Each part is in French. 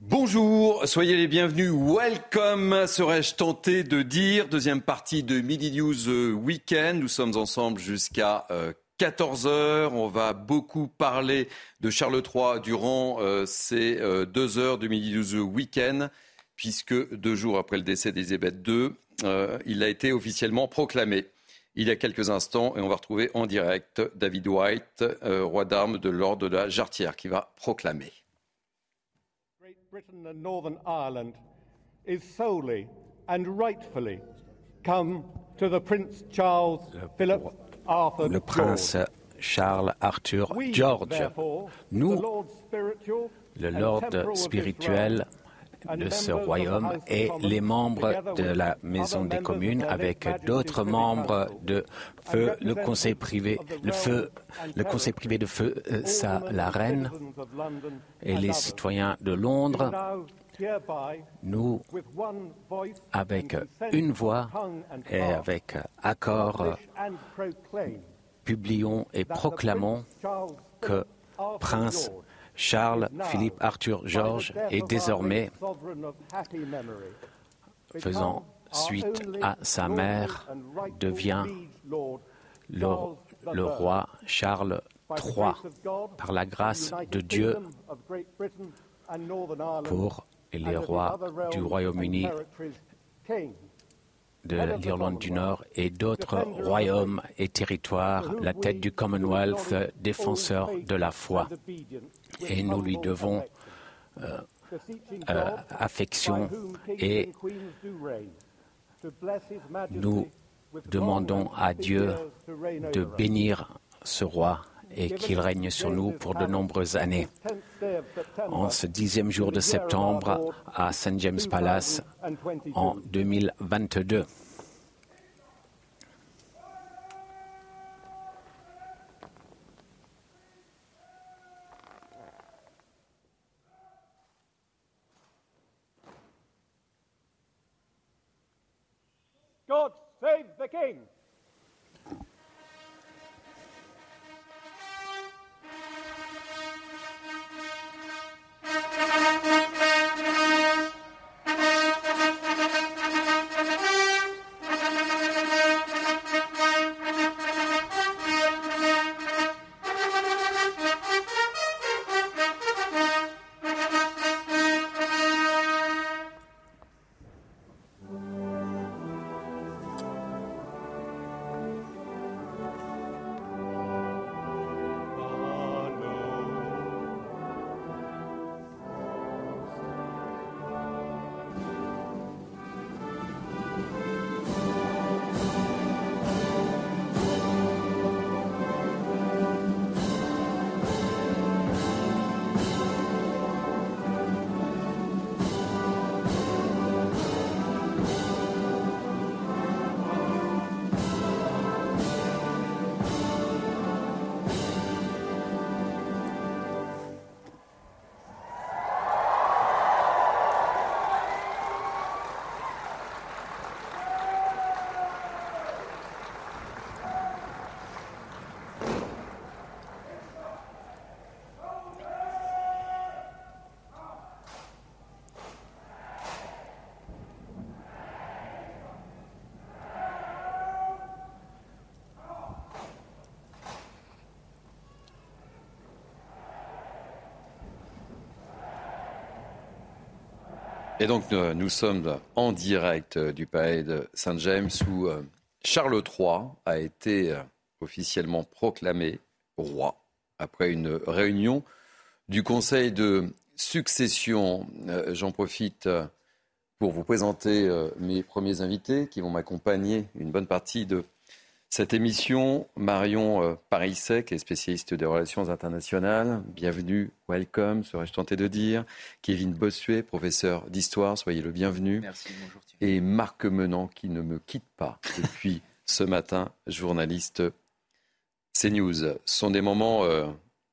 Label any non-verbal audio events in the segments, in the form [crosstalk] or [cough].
Bonjour, soyez les bienvenus. Welcome, serais-je tenté de dire. Deuxième partie de Midi News euh, Weekend. Nous sommes ensemble jusqu'à 14h. Euh, On va beaucoup parler de Charles III durant euh, ces deux heures de Midi News Weekend, puisque deux jours après le décès d'Elisabeth II, il a été officiellement proclamé il y a quelques instants et on va retrouver en direct David White, roi d'armes de l'ordre de la Jarretière, qui va proclamer. Britain and Northern Ireland is solely and rightfully come to the Prince Charles Philip Arthur le prince Charles Arthur George. Nous, le Lord spirituel de ce royaume et les membres de la Maison des communes avec d'autres membres de feu, le conseil privé, le feu, le conseil privé de feu, ça, la reine et les citoyens de Londres. Nous, avec une voix et avec accord, publions et proclamons que Prince Charles Philippe Arthur Georges est désormais, faisant suite à sa mère, devient le, le roi Charles III par la grâce de Dieu pour les rois du Royaume-Uni de l'Irlande du Nord et d'autres royaumes et territoires, la tête du Commonwealth, défenseur de la foi. Et nous lui devons euh, euh, affection et nous demandons à Dieu de bénir ce roi et qu'il règne sur nous pour de nombreuses années. En ce dixième jour de septembre à St. James Palace en 2022. Et donc nous, sommes en direct du palais de Saint-James où euh, Charles III a été euh, officiellement proclamé roi après une réunion du Conseil de succession. Euh, j'en profite pour vous présenter mes premiers invités qui vont m'accompagner une bonne partie de cette émission, Marion euh, Parisset, qui est spécialiste des relations internationales, bienvenue, welcome, serais-je tenté de dire. Kevin Bossuet, professeur d'histoire, soyez le bienvenu. Merci, bonjour. Et Marc Menant, qui ne me quitte pas depuis [laughs] ce matin, journaliste CNews. Ce sont des moments euh,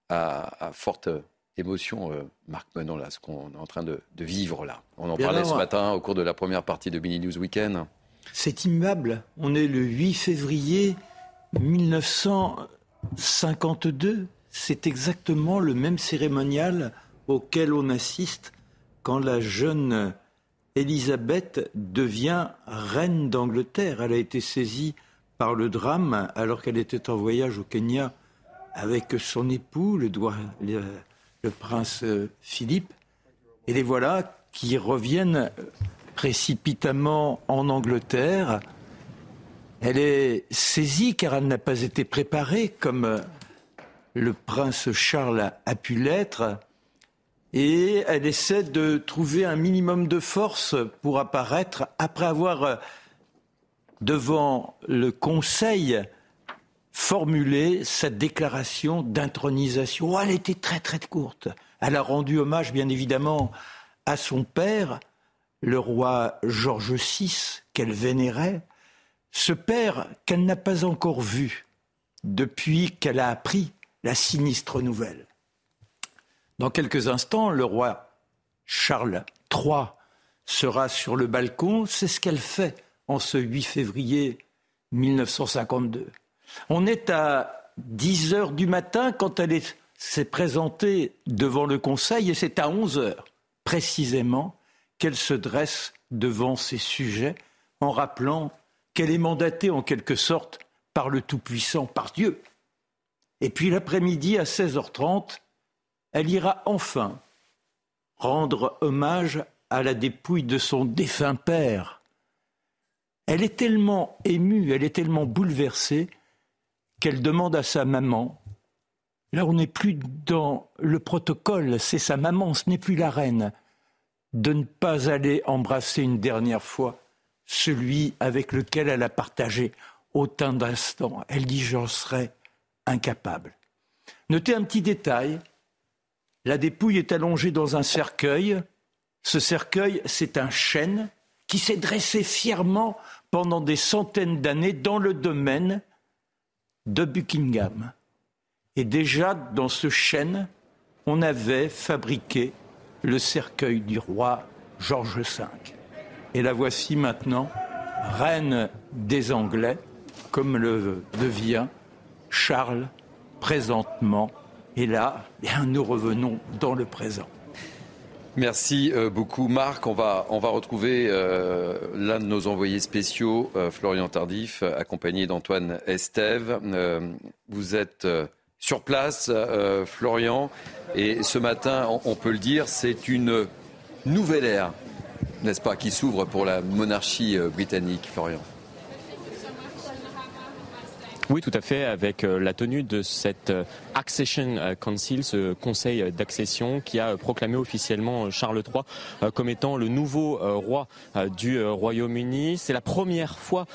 à, forte émotion, euh, Marc Menant, là, ce qu'on est en train de, vivre là. On en parlait ce matin au cours de la première partie de Mini News Weekend. C'est immuable. On est le 8 février 1952. C'est exactement le même cérémonial auquel on assiste quand la jeune Élisabeth devient reine d'Angleterre. Elle a été saisie par le drame alors qu'elle était en voyage au Kenya avec son époux, le, le prince Philippe. Et les voilà qui reviennent précipitamment en Angleterre. Elle est saisie car elle n'a pas été préparée comme le prince Charles a pu l'être. Et elle essaie de trouver un minimum de force pour apparaître après avoir, devant le Conseil, formulé cette déclaration d'intronisation. Oh, elle était très très courte. Elle a rendu hommage, bien évidemment, à son père, le roi George VI, qu'elle vénérait, ce père qu'elle n'a pas encore vu depuis qu'elle a appris la sinistre nouvelle. Dans quelques instants, le roi Charles III sera sur le balcon. C'est ce qu'elle fait en ce 8 février 1952. On est à 10 heures du matin quand elle s'est présentée devant le Conseil et c'est à 11 heures précisément qu'elle se dresse devant ses sujets en rappelant qu'elle est mandatée en quelque sorte par le Tout-Puissant, par Dieu. Et puis l'après-midi à 16h30, elle ira enfin rendre hommage à la dépouille de son défunt père. Elle est tellement émue, elle est tellement bouleversée qu'elle demande à sa maman, là on n'est plus dans le protocole, c'est sa maman, ce n'est plus la reine, de ne pas aller embrasser une dernière fois celui avec lequel elle a partagé autant d'instants. Elle dit j'en serais incapable. Notez un petit détail. La dépouille est allongée dans un cercueil. Ce cercueil, c'est un chêne qui s'est dressé fièrement pendant des centaines d'années dans le domaine de Buckingham. Et déjà dans ce chêne, on avait fabriqué le cercueil du roi George V. Et la voici maintenant, reine des Anglais, comme le devient Charles présentement. Et là, nous revenons dans le présent. Merci euh, beaucoup Marc. On va, on va retrouver euh, l'un de nos envoyés spéciaux, euh, Florian Tardif, accompagné d'Antoine Estève. vous êtes sur place, Florian. Et ce matin, on peut le dire, c'est une nouvelle ère, n'est-ce pas, qui s'ouvre pour la monarchie euh, britannique, Florian. Oui, tout à fait, avec euh, la tenue de cette euh, Accession Council, ce conseil d'accession qui a proclamé officiellement Charles III comme étant le nouveau roi du Royaume-Uni. C'est la première fois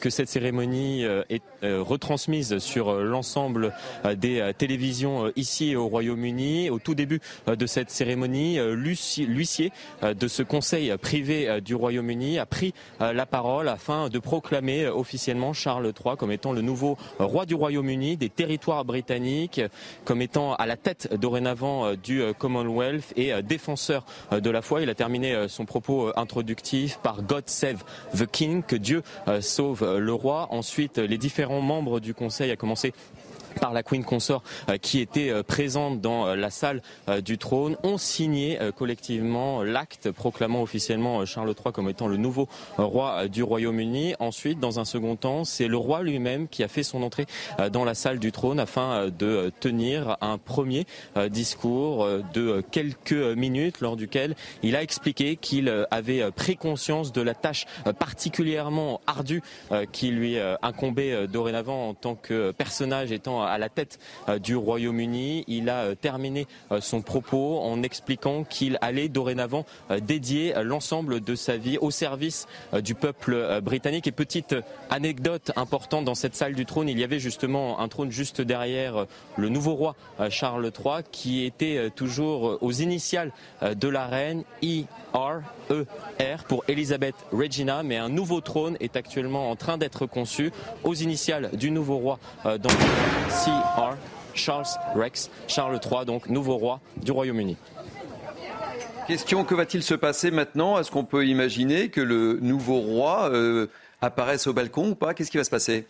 que cette cérémonie est retransmise sur l'ensemble des télévisions ici au Royaume-Uni. Au tout début de cette cérémonie, l'huissier de ce conseil privé du Royaume-Uni a pris la parole afin de proclamer officiellement Charles III comme étant le nouveau roi du Royaume-Uni, des territoires britanniques, comme étant à la tête dorénavant euh, du euh, Commonwealth et euh, défenseur de la foi. Il a terminé son propos introductif par God Save the King, que Dieu sauve le roi. Ensuite, les différents membres du Conseil, à commencer par la Queen consort euh, qui était euh, présente dans euh, la salle du trône ont signé collectivement l'acte proclamant officiellement Charles III comme étant le nouveau roi du Royaume-Uni. Ensuite, dans un second temps, c'est le roi lui-même qui a fait son entrée dans la salle du trône afin de tenir un premier discours de quelques minutes lors duquel il a expliqué qu'il avait pris conscience de la tâche particulièrement ardue qui lui incombait dorénavant en tant que personnage étant à la tête euh, du Royaume-Uni. Il a euh, terminé euh, son propos en expliquant qu'il allait dorénavant dédier l'ensemble de sa vie au service du peuple britannique. Et petite anecdote importante dans cette salle du trône, il y avait justement un trône juste derrière le nouveau roi Charles III qui était toujours aux initiales de la reine I R E pour Elizabeth Regina, mais un nouveau trône est actuellement en train d'être conçu aux initiales du nouveau roi dans CR Charles Rex, Charles III, donc nouveau roi du Royaume-Uni. Question que va-t-il se passer maintenant? Est-ce qu'on peut imaginer que le nouveau roi euh, apparaisse au balcon ou pas? Qu'est-ce qui va se passer?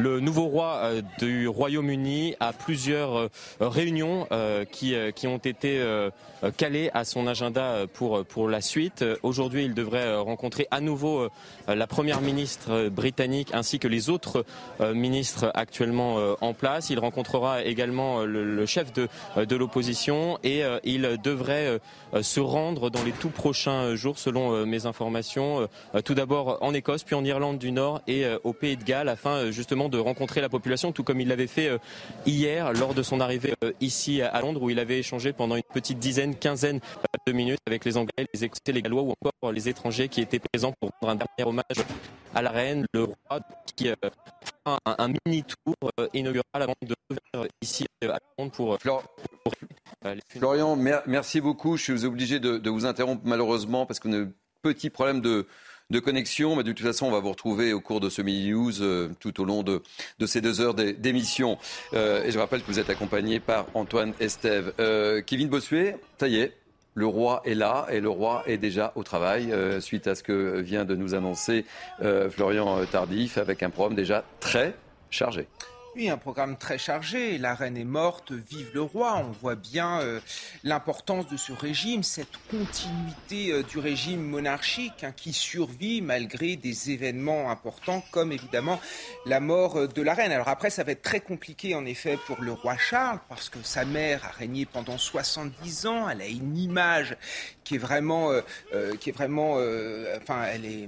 Le nouveau roi euh, du Royaume-Uni a plusieurs euh, réunions euh, qui, ont été calées à son agenda pour, pour la suite. Aujourd'hui, il devrait rencontrer à nouveau la première ministre britannique ainsi que les autres ministres actuellement en place. Il rencontrera également le, chef de, de l'opposition et il devrait se rendre dans les tout prochains jours, selon mes informations, tout d'abord en Écosse, puis en Irlande du Nord et au Pays de Galles, afin justement de rencontrer la population, tout comme il l'avait fait euh, hier lors de son arrivée euh, ici à Londres, où il avait échangé pendant une petite dizaine, quinzaine de minutes avec les Anglais, les Écossais, les Gallois ou encore les étrangers qui étaient présents pour rendre un dernier hommage à la reine, le roi, qui euh, fera un, mini tour inaugural avant de revenir ici à Londres pour. Florian, merci beaucoup. Je suis obligé de, de vous interrompre malheureusement parce qu'on a un petit problème de, de connexion. Mais de toute façon, on va vous retrouver au cours de ce mini news euh, tout au long de, ces deux heures d'émission. Euh, et je rappelle que vous êtes accompagné par Antoine Estève. Euh, Kevin Bossuet, ça y est. Le roi est là et le roi est déjà au travail suite à ce que vient de nous annoncer Florian Tardif avec un programme déjà très chargé. Un programme très chargé. La reine est morte, vive le roi. On voit bien euh, l'importance de ce régime, cette continuité euh, du régime monarchique hein, qui survit malgré des événements importants comme évidemment la mort euh, de la reine. Alors après, ça va être très compliqué en effet pour le roi Charles parce que sa mère a régné pendant 70 ans. Elle a une image qui est vraiment, qui est vraiment, enfin, elle est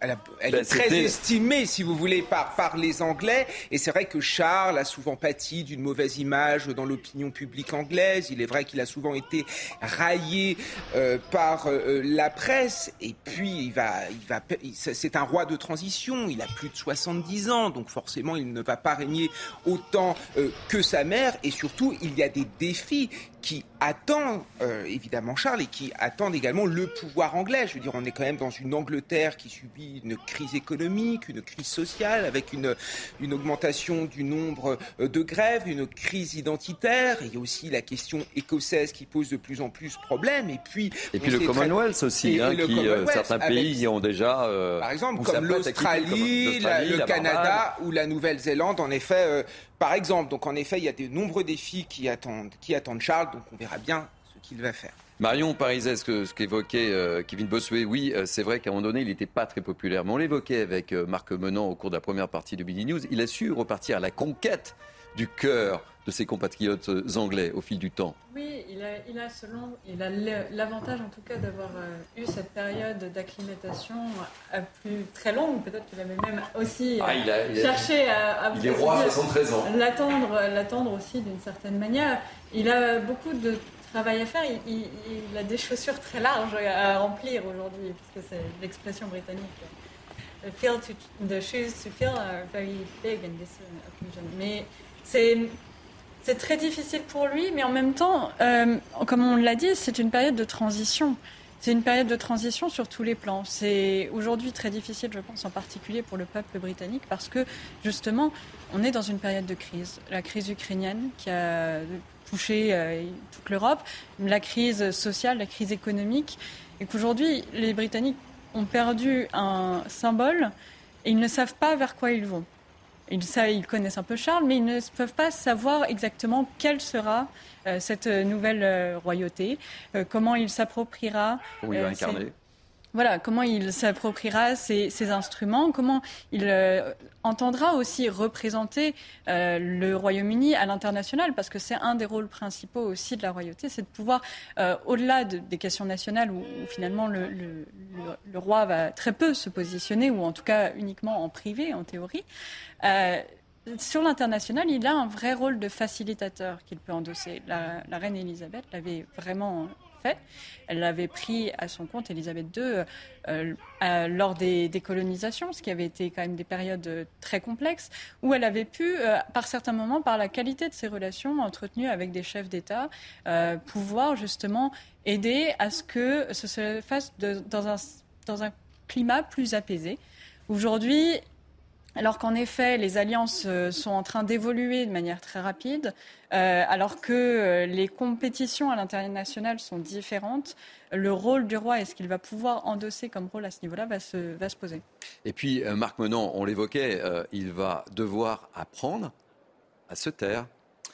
elle, est ben, très estimée, si vous voulez, par, par les Anglais. Et c'est vrai que Charles a souvent pâti d'une mauvaise image dans l'opinion publique anglaise. Il est vrai qu'il a souvent été raillé euh, par euh, la presse. Et puis, il va, il va, c'est un roi de transition. Il a plus de 70 ans, donc forcément, il ne va pas régner autant euh, que sa mère. Et surtout, il y a des défis qui attend euh, évidemment Charles et qui attendent également le pouvoir anglais. Je veux dire, on est quand même dans une Angleterre qui subit une crise économique, une crise sociale, avec une, une augmentation du nombre euh, de grèves, une crise identitaire. il y a aussi la question écossaise qui pose de plus en plus problème. Et puis, et puis le Commonwealth aussi, hein, qui, euh, certains pays y ont déjà. par exemple, comme l'Australie, le Canada ou la Nouvelle-Zélande, en effet, par exemple. Donc en effet, il y a de nombreux défis qui attendent, qui attendent Charles, donc on verra bien qu'il va faire. Marion Pariset, ce qu'évoquait euh, Kevin Bossuet, oui, euh, c'est vrai qu'à un moment donné, il n'était pas très populaire, mais on l'évoquait avec euh, Marc Menant au cours de la première partie de Mini News. Il a su repartir à la conquête du cœur de ses compatriotes anglais au fil du temps. Oui, il a, il a, selon, il a l'avantage en tout cas d'avoir eu cette période d'acclimatation plus très longue. Peut-être qu'il avait même aussi ah, cherché à, à, il est roi à 73 ans. L'attendre, l'attendre aussi d'une certaine manière. Il a beaucoup de travail à faire. Il, a des chaussures très larges à remplir aujourd'hui, puisque c'est l'expression britannique. Feel to, the shoes to fill are very big in this occasion. Mais c'est c'est très difficile pour lui, mais en même temps, euh, comme on l'a dit, c'est une période de transition. C'est une période de transition sur tous les plans. C'est aujourd'hui très difficile, je pense, en particulier pour le peuple britannique, parce que justement, on est dans une période de crise. La crise ukrainienne qui a touché euh, toute l'Europe, la crise sociale, la crise économique, et qu'aujourd'hui, les Britanniques ont perdu un symbole et ils ne savent pas vers quoi ils vont. Ils, ils connaissent un peu Charles, mais ils ne peuvent pas savoir exactement quelle sera euh, cette nouvelle euh, royauté, comment il s'appropriera. Où il va incarner voilà, comment il s'appropriera ces, instruments, comment il euh, entendra aussi représenter euh, le Royaume-Uni à l'international, parce que c'est un des rôles principaux aussi de la royauté, c'est de pouvoir, euh, au-delà des questions nationales où, finalement le, roi va très peu se positionner, ou en tout cas uniquement en privé, en théorie, sur l'international, il a un vrai rôle de facilitateur qu'il peut endosser. La, la reine Elisabeth l'avait vraiment fait. Elle l'avait pris à son compte, Elisabeth II, euh, lors des décolonisations, ce qui avait été quand même des périodes très complexes, où elle avait pu, euh, par certains moments, par la qualité de ses relations entretenues avec des chefs d'État, euh, pouvoir justement aider à ce que ce se fasse dans, un, dans un climat plus apaisé. Aujourd'hui, alors qu'en effet, les alliances euh, sont en train d'évoluer de manière très rapide, euh, alors que euh, les compétitions à l'international sont différentes, le rôle du roi et ce qu'il va pouvoir endosser comme rôle à ce niveau-là va se, va se poser. Et puis, Marc Menon, on l'évoquait, il va devoir apprendre à se taire.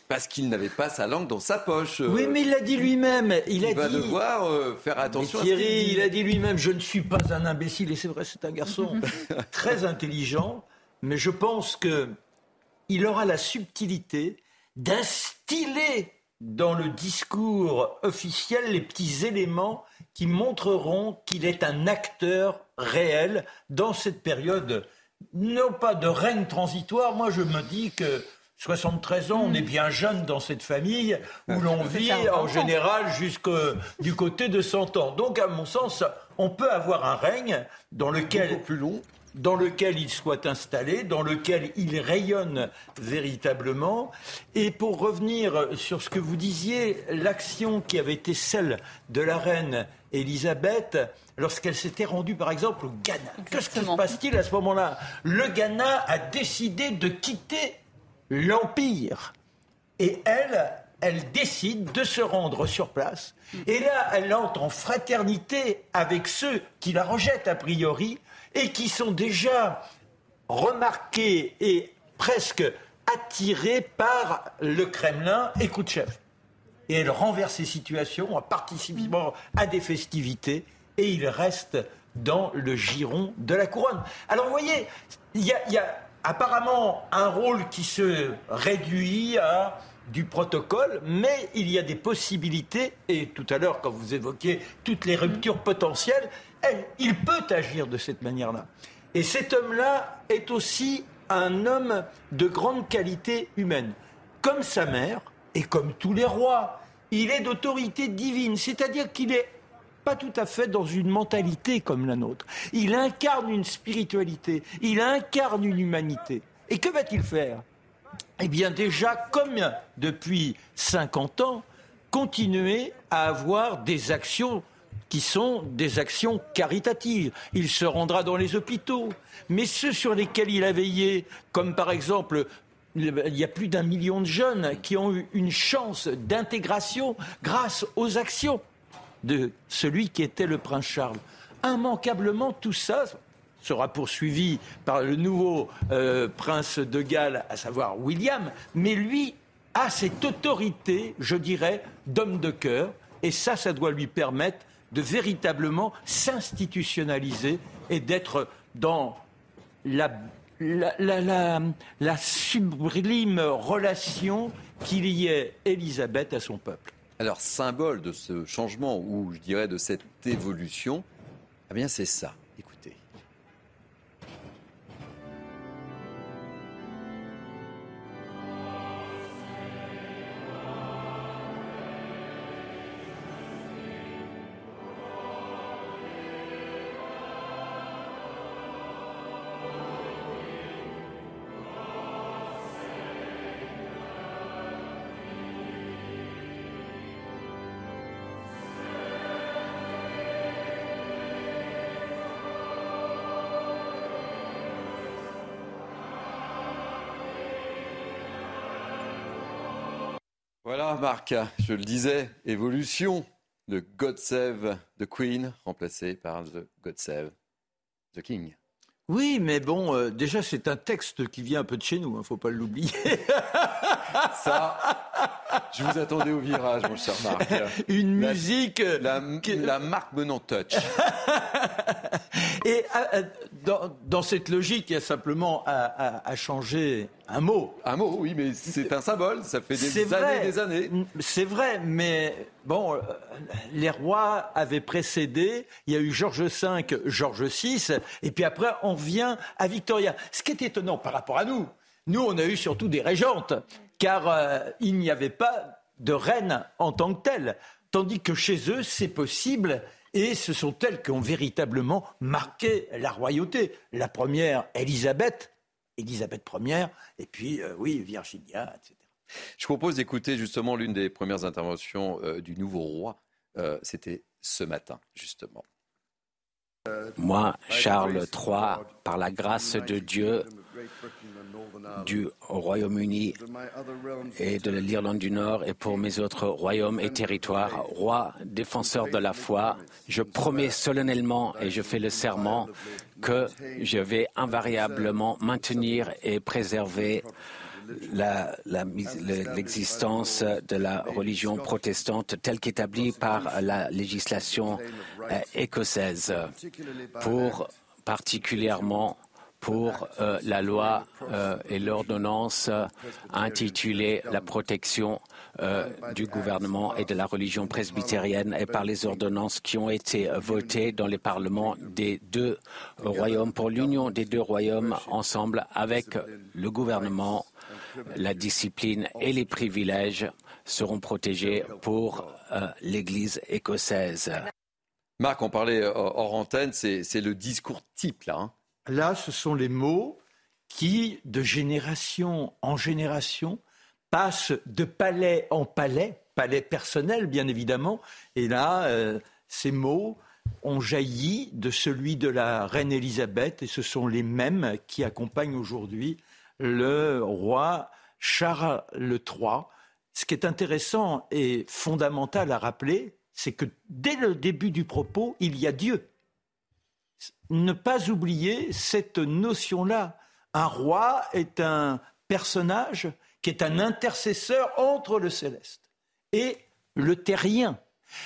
Parce qu'il n'avait pas sa langue dans sa poche. Oui, mais il l'a dit lui-même. Il, il va devoir faire attention Thierry, à il, il a dit lui-même Je ne suis pas un imbécile. Et c'est vrai, c'est un garçon [laughs] très intelligent mais je pense qu'il aura la subtilité d'instiller dans le discours officiel les petits éléments qui montreront qu'il est un acteur réel dans cette période, non pas de règne transitoire. Moi, je me dis que 73 ans, on est bien jeune dans cette famille où l'on vit en général jusqu'au du côté de 100 ans. Donc, à mon sens, on peut avoir un règne dans lequel plus long dans lequel il soit installé, dans lequel il rayonne véritablement. Et pour revenir sur ce que vous disiez, l'action qui avait été celle de la reine Élisabeth lorsqu'elle s'était rendue par exemple au Ghana. Qu'est-ce qui se passe-t-il à ce moment-là? Le Ghana a décidé de quitter l'Empire. Et elle, elle décide de se rendre sur place. Et là, elle entre en fraternité avec ceux qui la rejettent a priori et qui sont déjà remarqués et presque attirés par le Kremlin et Khrouchtchev. Et elle renverse ces situations en participant à des festivités et il reste dans le giron de la couronne. Alors vous voyez, il y, y a, apparemment un rôle qui se réduit à du protocole, mais il y a des possibilités, et tout à l'heure, quand vous évoquiez toutes les ruptures potentielles, il peut agir de cette manière-là. Et cet homme-là est aussi un homme de grande qualité humaine. Comme sa mère, et comme tous les rois, il est d'autorité divine, c'est-à-dire qu'il n'est pas tout à fait dans une mentalité comme la nôtre. Il incarne une spiritualité, il incarne une humanité. Et que va-t-il faire? Eh bien déjà, comme depuis 50 ans, continuer à avoir des actions qui sont des actions caritatives. Il se rendra dans les hôpitaux. Mais ceux sur lesquels il a veillé, comme par exemple il y a plus d'un million de jeunes qui ont eu une chance d'intégration grâce aux actions de celui qui était le prince Charles. Immanquablement, tout ça sera poursuivi par le nouveau euh, prince de Galles, à savoir William, mais lui a cette autorité, je dirais, d'homme de cœur, et ça, ça doit lui permettre de véritablement s'institutionnaliser et d'être dans la, sublime relation qu'il y ait Élisabeth à son peuple. Alors, symbole de ce changement, ou je dirais de cette évolution, eh bien c'est ça. Marc, je le disais, évolution. de God Save the Queen, remplacé par The God Save the King. Oui, mais bon, euh, déjà, c'est un texte qui vient un peu de chez nous, il hein, ne faut pas l'oublier. [laughs] Ça, je vous attendais au virage, mon cher Marc. [laughs] Une musique. La, la marque menant touch. [laughs] Et euh, euh, dans, cette logique, il y a simplement à, changer un mot. Un mot, oui, mais c'est un symbole. Ça fait des années des années. C'est vrai, mais bon, euh, les rois avaient précédé. Il y a eu Georges V, Georges VI, et puis après, on vient à Victoria. Ce qui est étonnant par rapport à nous, nous, on a eu surtout des régentes, car il n'y avait pas de reine en tant que telle. Tandis que chez eux, c'est possible et ce sont elles qui ont véritablement marqué la royauté. La première, Élisabeth, Élisabeth Ier, et puis, euh, oui, Virginia, etc. Je propose d'écouter justement l'une des premières interventions euh, du nouveau roi. Euh, c'était ce matin, justement. Moi, Charles III, par la grâce de Dieu, du Royaume-Uni et de l'Irlande du Nord et pour mes autres royaumes et territoires, roi défenseur de la foi, je promets solennellement et je fais le serment que je vais invariablement maintenir et préserver l'existence de la religion protestante telle qu'établie par la législation euh, écossaise, pour particulièrement pour euh, la loi euh, et l'ordonnance intitulée La protection du gouvernement et de la religion presbytérienne et par les ordonnances qui ont été votées dans les parlements des deux royaumes pour l'union des deux royaumes ensemble avec le gouvernement la discipline et les privilèges seront protégés pour euh, l'Église écossaise. Marc, on parlait euh, hors antenne, c'est le discours type là. Hein. Là, ce sont les mots qui, de génération en génération, passent de palais en palais, palais personnel bien évidemment, et là, euh, ces mots ont jailli de celui de la reine Élisabeth, et ce sont les mêmes qui accompagnent aujourd'hui le roi Charles III. Ce qui est intéressant et fondamental à rappeler, c'est que dès le début du propos, il y a Dieu. Ne pas oublier cette notion-là. Un roi est un personnage qui est un intercesseur entre le céleste et le terrien.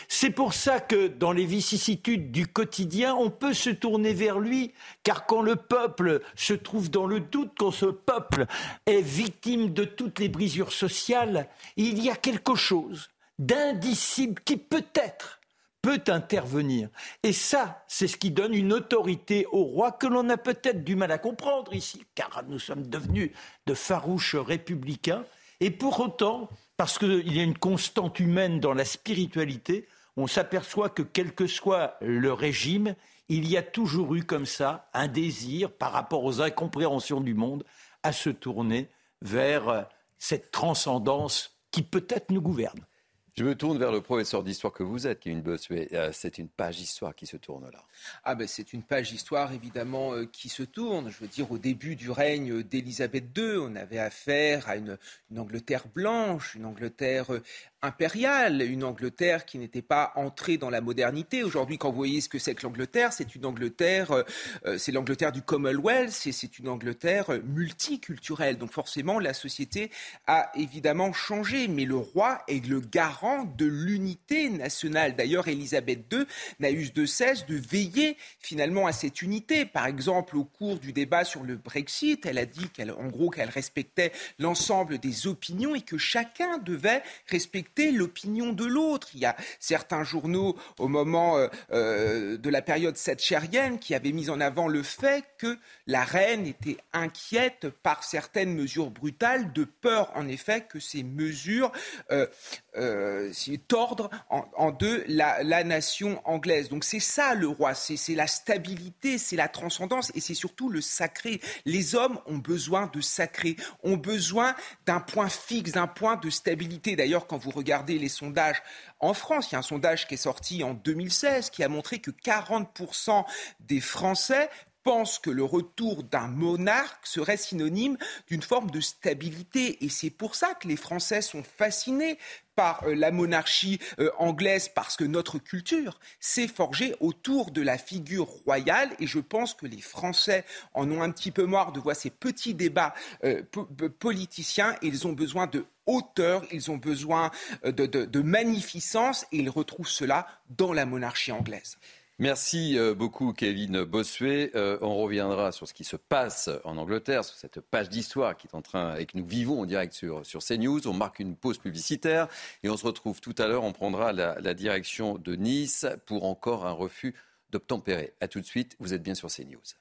C'est pour ça que dans les vicissitudes du quotidien, on peut se tourner vers lui, car quand le peuple se trouve dans le doute, quand ce peuple est victime de toutes les brisures sociales, il y a quelque chose d'indicible qui peut-être peut intervenir. Et ça, c'est ce qui donne une autorité au roi que l'on a peut-être du mal à comprendre ici, car nous sommes devenus de farouches républicains. Et pour autant, parce qu'il y a une constante humaine dans la spiritualité, on s'aperçoit que quel que soit le régime, il y a toujours eu comme ça un désir par rapport aux incompréhensions du monde à se tourner vers cette transcendance qui peut-être nous gouverne. Je me tourne vers le professeur d'histoire que vous êtes, Kevin. Euh, c'est une page d'histoire qui se tourne là. Ah ben c'est une page d'histoire évidemment euh, qui se tourne. Je veux dire, au début du règne d'Élisabeth II, on avait affaire à une, Angleterre blanche, une Angleterre euh, impériale, une Angleterre qui n'était pas entrée dans la modernité. Aujourd'hui, quand vous voyez ce que c'est que l'Angleterre, c'est une Angleterre, euh, c'est l'Angleterre du Commonwealth, c'est une Angleterre multiculturelle. Donc forcément, la société a évidemment changé, mais le roi est le garant de l'unité nationale. D'ailleurs, Élisabeth II n'a eu de cesse de veiller finalement à cette unité. Par exemple, au cours du débat sur le Brexit, elle a dit qu'elle, en gros, qu'elle respectait l'ensemble des opinions et que chacun devait respecter l'opinion de l'autre. Il y a certains journaux au moment euh, euh, de la période thatchérienne qui avaient mis en avant le fait que la reine était inquiète par certaines mesures brutales, de peur en effet que ces mesures euh, tordent en, deux la, la, nation anglaise. Donc c'est ça le roi, c'est la stabilité, c'est la transcendance et c'est surtout le sacré. Les hommes ont besoin de sacré, ont besoin d'un point fixe, d'un point de stabilité. D'ailleurs, quand vous regardez les sondages en France, il y a un sondage qui est sorti en 2016 qui a montré que 40% des Français pensent que le retour d'un monarque serait synonyme d'une forme de stabilité. Et c'est pour ça que les Français sont fascinés euh, la monarchie euh, anglaise parce que notre culture s'est forgée autour de la figure royale. Et je pense que les Français en ont un petit peu marre de voir ces petits débats euh, politiciens. Et ils ont besoin de hauteur, ils ont besoin de magnificence. Et ils retrouvent cela dans la monarchie anglaise. Merci euh, beaucoup, Kevin Bossuet. Euh, on reviendra sur ce qui se passe en Angleterre, sur cette page d'histoire qui est en train et que nous vivons en direct sur, sur CNews. On marque une pause publicitaire et on se retrouve tout à l'heure. On prendra la, la, direction de Nice pour encore un refus d'obtempérer. A tout de suite. Vous êtes bien sur CNews.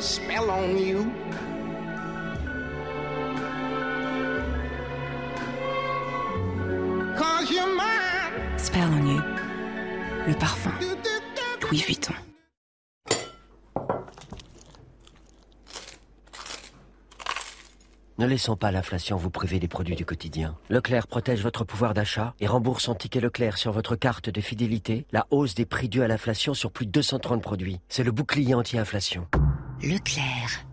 spell on you. Consumer. Spell on you. Le parfum. Louis Vuitton. Ne laissons pas l'inflation vous priver des produits du quotidien. Leclerc protège votre pouvoir d'achat et rembourse en ticket Leclerc sur votre carte de fidélité la hausse des prix dus à l'inflation sur plus de 230 produits. C'est le bouclier anti-inflation. Leclerc.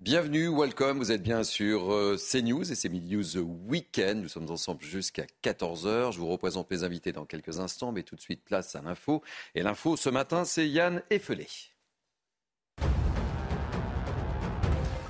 Bienvenue, welcome, vous êtes bien sur euh, CNews et c'est Midi News Weekend. Nous sommes ensemble jusqu'à 14h. Je vous représente mes invités dans quelques instants, mais tout de suite place à l'info. Et l'info ce matin, c'est Yann Effelé.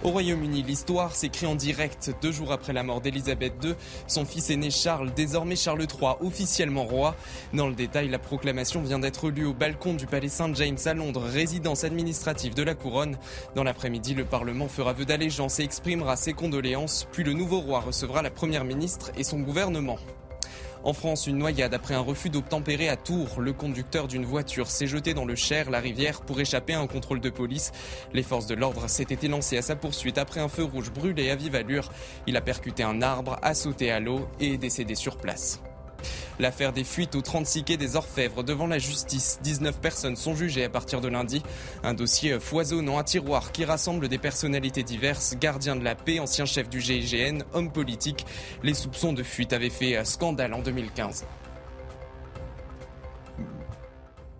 Au Royaume-Uni, l'histoire s'écrit en direct deux jours après la mort d'Elisabeth II. Son fils aîné Charles, désormais Charles III, officiellement roi. Dans le détail, la proclamation vient d'être lue au balcon du palais Saint-James à Londres, résidence administrative de la couronne. Dans l'après-midi, le Parlement fera vœu d'allégeance et exprimera ses condoléances. Puis le nouveau roi recevra la première ministre et son gouvernement. En France, une noyade après un refus d'obtempérer à Tours. Le conducteur d'une voiture s'est jeté dans le Cher, la rivière, pour échapper à un contrôle de police. Les forces de l'ordre s'étaient lancées à sa poursuite après un feu rouge brûlé à vive allure. Il a percuté un arbre, a sauté à l'eau et est décédé sur place. L'affaire des fuites au 36 quai des Orfèvres devant la justice. 19 personnes sont jugées à partir de lundi. Un dossier foisonnant, un tiroir qui rassemble des personnalités diverses, gardiens de la paix, ancien chef du GIGN, hommes politiques. Les soupçons de fuite avaient fait scandale en 2015.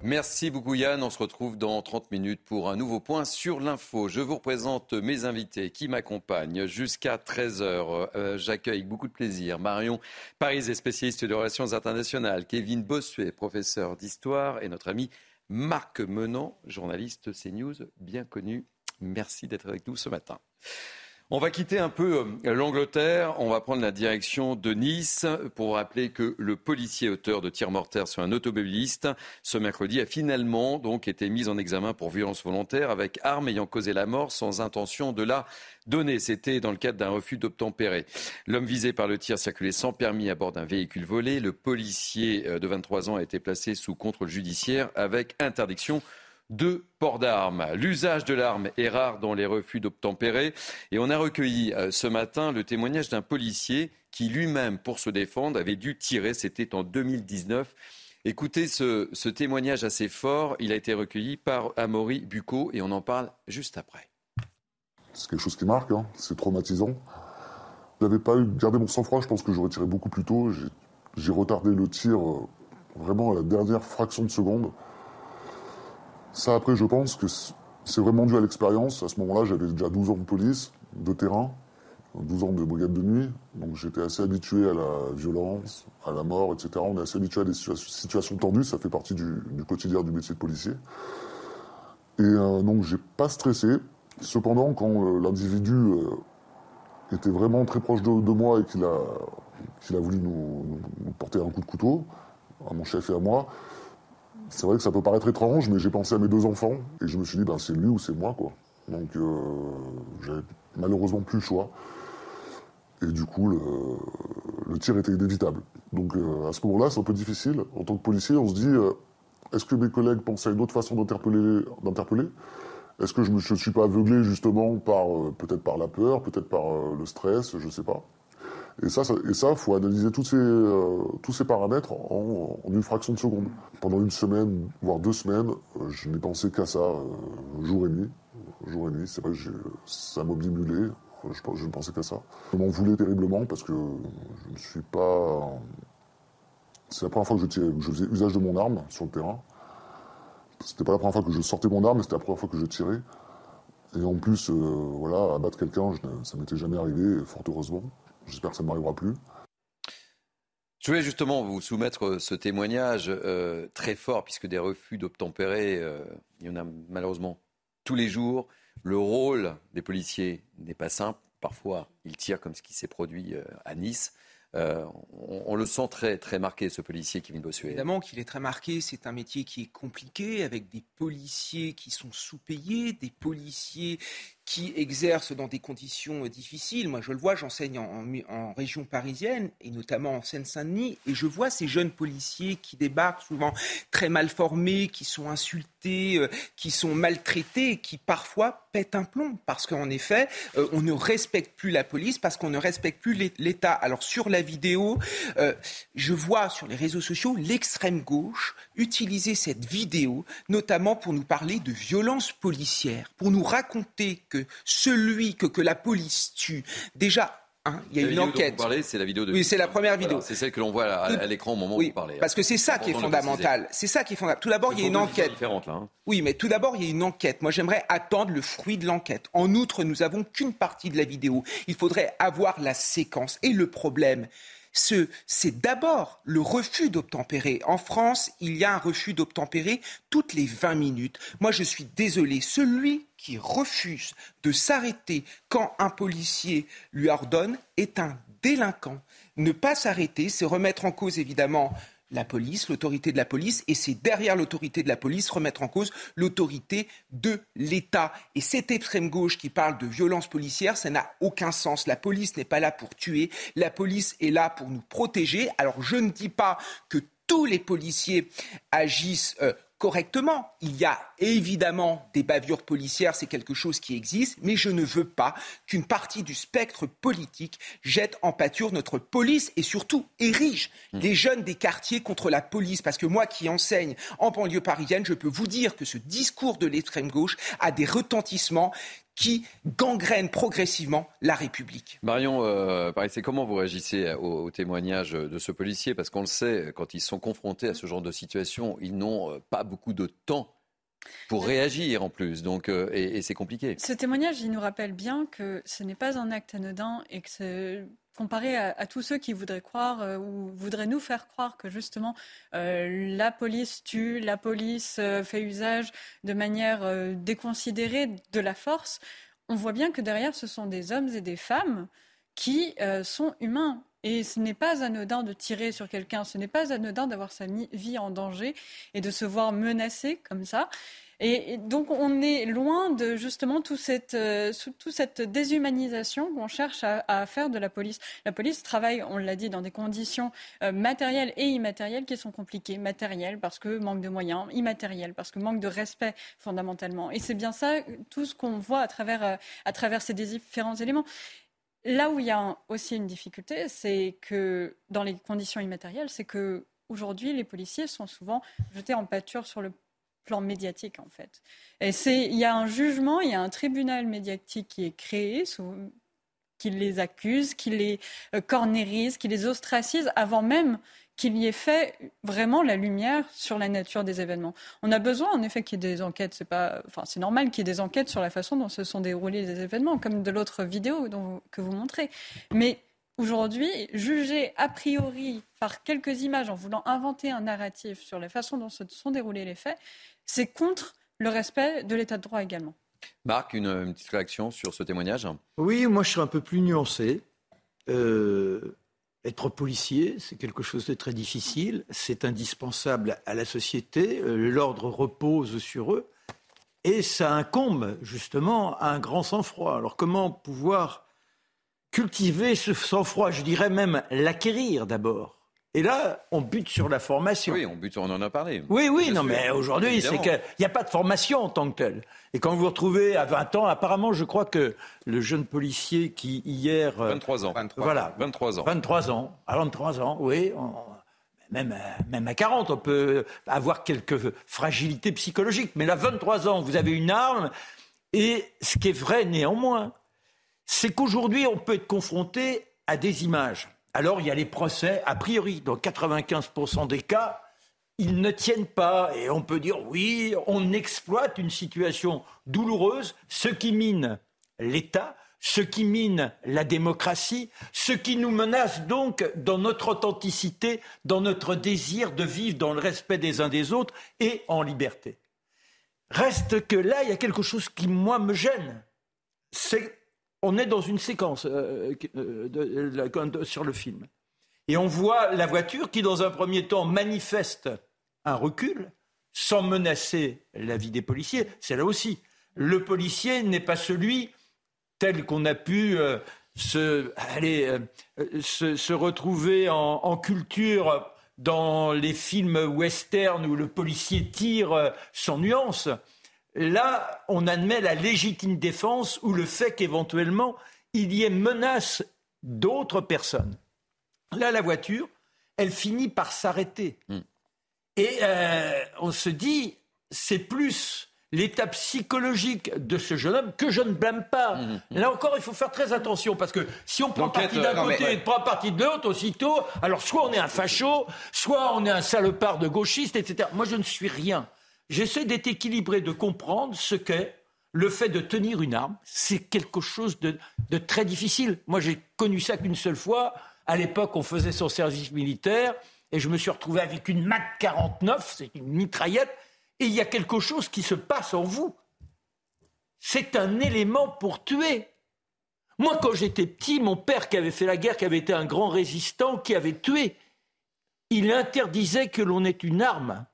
Merci beaucoup Yann. On se retrouve dans 30 minutes pour un nouveau point sur l'info. Je vous représente mes invités qui m'accompagnent jusqu'à 13h. Euh, j'accueille avec beaucoup de plaisir Marion Paris, spécialiste de relations internationales, Kevin Bossuet, professeur d'histoire, et notre ami Marc Menant, journaliste CNews bien connu. Merci d'être avec nous ce matin. On va quitter un peu euh, l'Angleterre. On va prendre la direction de Nice pour rappeler que le policier auteur de tirs mortels sur un automobiliste ce mercredi a finalement donc été mis en examen pour violence volontaire avec arme ayant causé la mort sans intention de la donner. C'était dans le cadre d'un refus d'obtempérer. L'homme visé par le tir circulait sans permis à bord d'un véhicule volé. Le policier euh, de 23 ans a été placé sous contrôle judiciaire avec interdiction de port d'armes. L'usage de l'arme est rare dans les refus d'obtempérer et on a recueilli euh, ce matin le témoignage d'un policier qui lui-même, pour se défendre, avait dû tirer. C'était en 2019. Écoutez ce, témoignage assez fort. Il a été recueilli par Amaury Bucco et on en parle juste après. C'est quelque chose qui marque, hein. c'est traumatisant. Je n'avais pas gardé mon sang-froid, je pense que j'aurais tiré beaucoup plus tôt. J'ai retardé le tir euh, vraiment à la dernière fraction de seconde. Ça, après, je pense que c'est vraiment dû à l'expérience. À ce moment-là, j'avais déjà 12 ans de police, de terrain, 12 ans de brigade de nuit. Donc j'étais assez habitué à la violence, à la mort, etc. On est assez habitué à des situations tendues. Ça fait partie du, quotidien du métier de policier. Et euh, donc, j'ai pas stressé. Cependant, quand euh, l'individu euh, était vraiment très proche de, moi et qu'il a, voulu nous, porter un coup de couteau, à mon chef et à moi, c'est vrai que ça peut paraître étrange, mais j'ai pensé à mes deux enfants et je me suis dit, ben, c'est lui ou c'est moi, quoi. Donc, euh, j'avais malheureusement plus le choix. Et du coup, le, tir était inévitable. Donc, euh, à ce moment-là, c'est un peu difficile. En tant que policier, on se dit, euh, est-ce que mes collègues pensent à une autre façon d'interpeller Est-ce que je ne suis pas aveuglé justement par peut-être par la peur, peut-être par le stress, je ne sais pas. Et ça, ça, faut analyser tous ces, euh, paramètres en, une fraction de seconde. Pendant une semaine, voire deux semaines, euh, je n'ai pensé qu'à ça, euh, jour et nuit. Jour et nuit, c'est vrai que ça m'obnibulait. Je, je, ne pensais qu'à ça. Je m'en voulais terriblement parce que je ne suis pas. C'est la première fois que je, je faisais usage de mon arme sur le terrain. C'était pas la première fois que je sortais mon arme, mais c'était la première fois que je tirais. Et en plus, voilà, abattre quelqu'un, ça m'était jamais arrivé, fort heureusement. J'espère que ça ne m'arrivera plus. Je voulais justement vous soumettre euh, ce témoignage euh, très fort, puisque des refus d'obtempérer, euh, il y en a malheureusement tous les jours. Le rôle des policiers n'est pas simple. Parfois, ils tirent comme ce qui s'est produit à Nice. Euh, on, le sent très, très marqué, ce policier qui vient de Bossuet. Évidemment qu'il est très marqué. C'est un métier qui est compliqué, avec des policiers qui sont sous-payés, des policiers qui exercent dans des conditions difficiles. Moi, je le vois, j'enseigne en, région parisienne et notamment en Seine-Saint-Denis, et je vois ces jeunes policiers qui débarquent souvent très mal formés, qui sont insultés, euh, qui sont maltraités, qui parfois pètent un plomb parce qu'en effet, euh, on ne respecte plus la police parce qu'on ne respecte plus l'État. Alors sur la vidéo, euh, je vois sur les réseaux sociaux l'extrême gauche utiliser cette vidéo, notamment pour nous parler de violence policière, pour nous raconter que celui que, que la police tue, déjà Hein, il y a une enquête. C'est la vidéo de. Oui, c'est la première vidéo. c'est celle que l'on voit à, l'écran au moment où vous parlez. Parce que c'est ça qui est fondamental. C'est ça qui est fondamental. Tout d'abord, il y a une enquête. Là, hein. Oui, mais tout d'abord, il y a une enquête. Moi, j'aimerais attendre le fruit de l'enquête. En outre, nous n'avons qu'une partie de la vidéo. Il faudrait avoir la séquence. Et le problème, c'est d'abord le refus d'obtempérer. En France, il y a un refus d'obtempérer toutes les 20 minutes. Moi, je suis désolé. Celui qui refuse de s'arrêter quand un policier lui ordonne est un délinquant. Ne pas s'arrêter, c'est remettre en cause évidemment la police, l'autorité de la police, et c'est derrière l'autorité de la police remettre en cause l'autorité de l'État. Et cette extrême gauche qui parle de violence policière, ça n'a aucun sens. La police n'est pas là pour tuer, la police est là pour nous protéger. Alors je ne dis pas que tous les policiers agissent euh, correctement. Il y a évidemment des bavures policières, c'est quelque chose qui existe, mais je ne veux pas qu'une partie du spectre politique jette en pâture notre police et surtout érige mmh. les jeunes des quartiers contre la police. Parce que moi qui enseigne en banlieue parisienne, je peux vous dire que ce discours de l'extrême gauche a des retentissements qui gangrène progressivement la République. Marion, euh, c'est comment vous réagissez au, témoignage de ce policier? Parce qu'on le sait, quand ils sont confrontés à ce genre de situation, ils n'ont euh, pas beaucoup de temps pour réagir en plus, donc euh, et, c'est compliqué. Ce témoignage, il nous rappelle bien que ce n'est pas un acte anodin et que comparé à, tous ceux qui voudraient croire ou voudraient nous faire croire que justement la police tue, la police fait usage de manière déconsidérée de la force, on voit bien que derrière, ce sont des hommes et des femmes qui sont humains. Et ce n'est pas anodin de tirer sur quelqu'un, ce n'est pas anodin d'avoir sa vie en danger et de se voir menacé comme ça. Et, donc on est loin de justement toute cette, euh, toute cette déshumanisation qu'on cherche à, faire de la police. La police travaille, on l'a dit, dans des conditions euh, matérielles et immatérielles qui sont compliquées. Matérielles parce que manque de moyens, immatérielles parce que manque de respect fondamentalement. Et c'est bien ça, tout ce qu'on voit à travers, euh, à travers ces différents éléments. Là où il y a aussi une difficulté, c'est que dans les conditions immatérielles, c'est que aujourd'hui les policiers sont souvent jetés en pâture sur le plan médiatique en fait. C'est, il y a un jugement, il y a un tribunal médiatique qui est créé, qui les accuse, qui les euh, cornérise, qui les ostracise avant même qu'il y ait fait vraiment la lumière sur la nature des événements. On a besoin en effet qu'il y ait des enquêtes, c'est pas, enfin c'est normal qu'il y ait des enquêtes sur la façon dont se sont déroulés les événements, comme de l'autre vidéo que vous montrez. Mais aujourd'hui, juger a priori par quelques images en voulant inventer un narratif sur la façon dont se sont déroulés les faits, c'est contre le respect de l'état de droit également. Marc, une, petite réaction sur ce témoignage Oui, moi je suis un peu plus nuancé. Euh, être policier, c'est quelque chose de très difficile, c'est indispensable à la société, euh, l'ordre repose sur eux, et ça incombe justement à un grand sang-froid. Alors comment pouvoir cultiver ce sang-froid, je dirais même l'acquérir d'abord et là, on bute sur la formation. Oui, on bute, on en a parlé. Oui, oui, non, mais aujourd'hui, c'est qu'il n'y a pas de formation en tant que telle. Et quand vous vous retrouvez à 20 ans, apparemment, je crois que le jeune policier qui hier. 23 euh, ans. 23, voilà. 23 ans. 23 ans. À 23 ans, oui. même, même à 40, on peut avoir quelques fragilités psychologiques. Mais là, 23 ans, vous avez une arme. Et ce qui est vrai néanmoins, c'est qu'aujourd'hui, on peut être confronté à des images alors il y a les procès, a priori, dans 95% des cas, ils ne tiennent pas. Et on peut dire, oui, on exploite une situation douloureuse, ce qui mine l'État, ce qui mine la démocratie, ce qui nous menace donc dans notre authenticité, dans notre désir de vivre dans le respect des uns des autres et en liberté. Reste que là, il y a quelque chose qui, moi, me gêne. C'est on est dans une séquence euh, euh, sur le film. Et on voit la voiture qui, dans un premier temps, manifeste un recul sans menacer la vie des policiers. C'est là aussi. Le policier n'est pas celui tel qu'on a pu se, se, retrouver en, culture dans les films western où le policier tire sans nuance. Là, on admet la légitime défense ou le fait qu'éventuellement il y ait menace d'autres personnes. Là, la voiture, elle finit par s'arrêter. Hmm. Et euh, on se dit, c'est plus l'état psychologique de ce jeune homme que je ne blâme pas. Hmm. Là encore, il faut faire très attention parce que si on prend parti d'un côté et prend parti de l'autre aussitôt, alors soit on est un facho, soit on est un salopard de gauchiste, etc. Moi, je ne suis rien. J'essaie d'être équilibré, de comprendre ce qu'est le fait de tenir une arme. C'est quelque chose de, très difficile. Moi, j'ai connu ça qu'une seule fois. À l'époque, on faisait son service militaire et je me suis retrouvé avec une MAC 49, c'est une mitraillette, et il y a quelque chose qui se passe en vous. C'est un élément pour tuer. Moi, quand j'étais petit, mon père qui avait fait la guerre, qui avait été un grand résistant, qui avait tué, il interdisait que l'on ait une arme.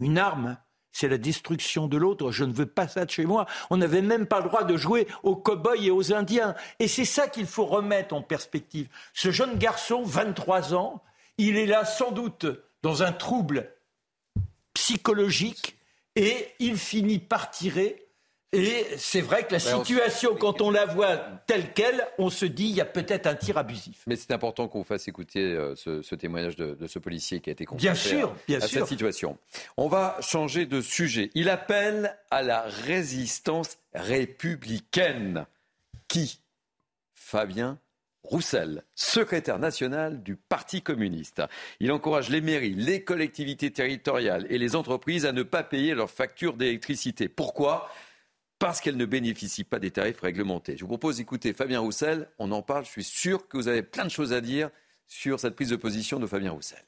Une arme, c'est la destruction de l'autre. Je ne veux pas ça de chez moi. On n'avait même pas le droit de jouer aux cow-boys et aux Indiens. Et c'est ça qu'il faut remettre en perspective. Ce jeune garçon, 23 ans, il est là sans doute dans un trouble psychologique et il finit par tirer et c'est vrai que la situation, quand on la voit telle qu'elle, on se dit il y a peut-être un tir abusif. Mais c'est important qu'on fasse écouter euh, ce, témoignage de, ce policier qui a été confronté bien sûr, bien à, cette situation. On va changer de sujet. Il appelle à la résistance républicaine. Qui? Fabien Roussel, secrétaire national du Parti communiste. Il encourage les mairies, les collectivités territoriales et les entreprises à ne pas payer leurs factures d'électricité. Pourquoi? Parce qu'elle ne bénéficie pas des tarifs réglementés. Je vous propose d'écouter Fabien Roussel. On en parle. Je suis sûr que vous avez plein de choses à dire sur cette prise de position de Fabien Roussel.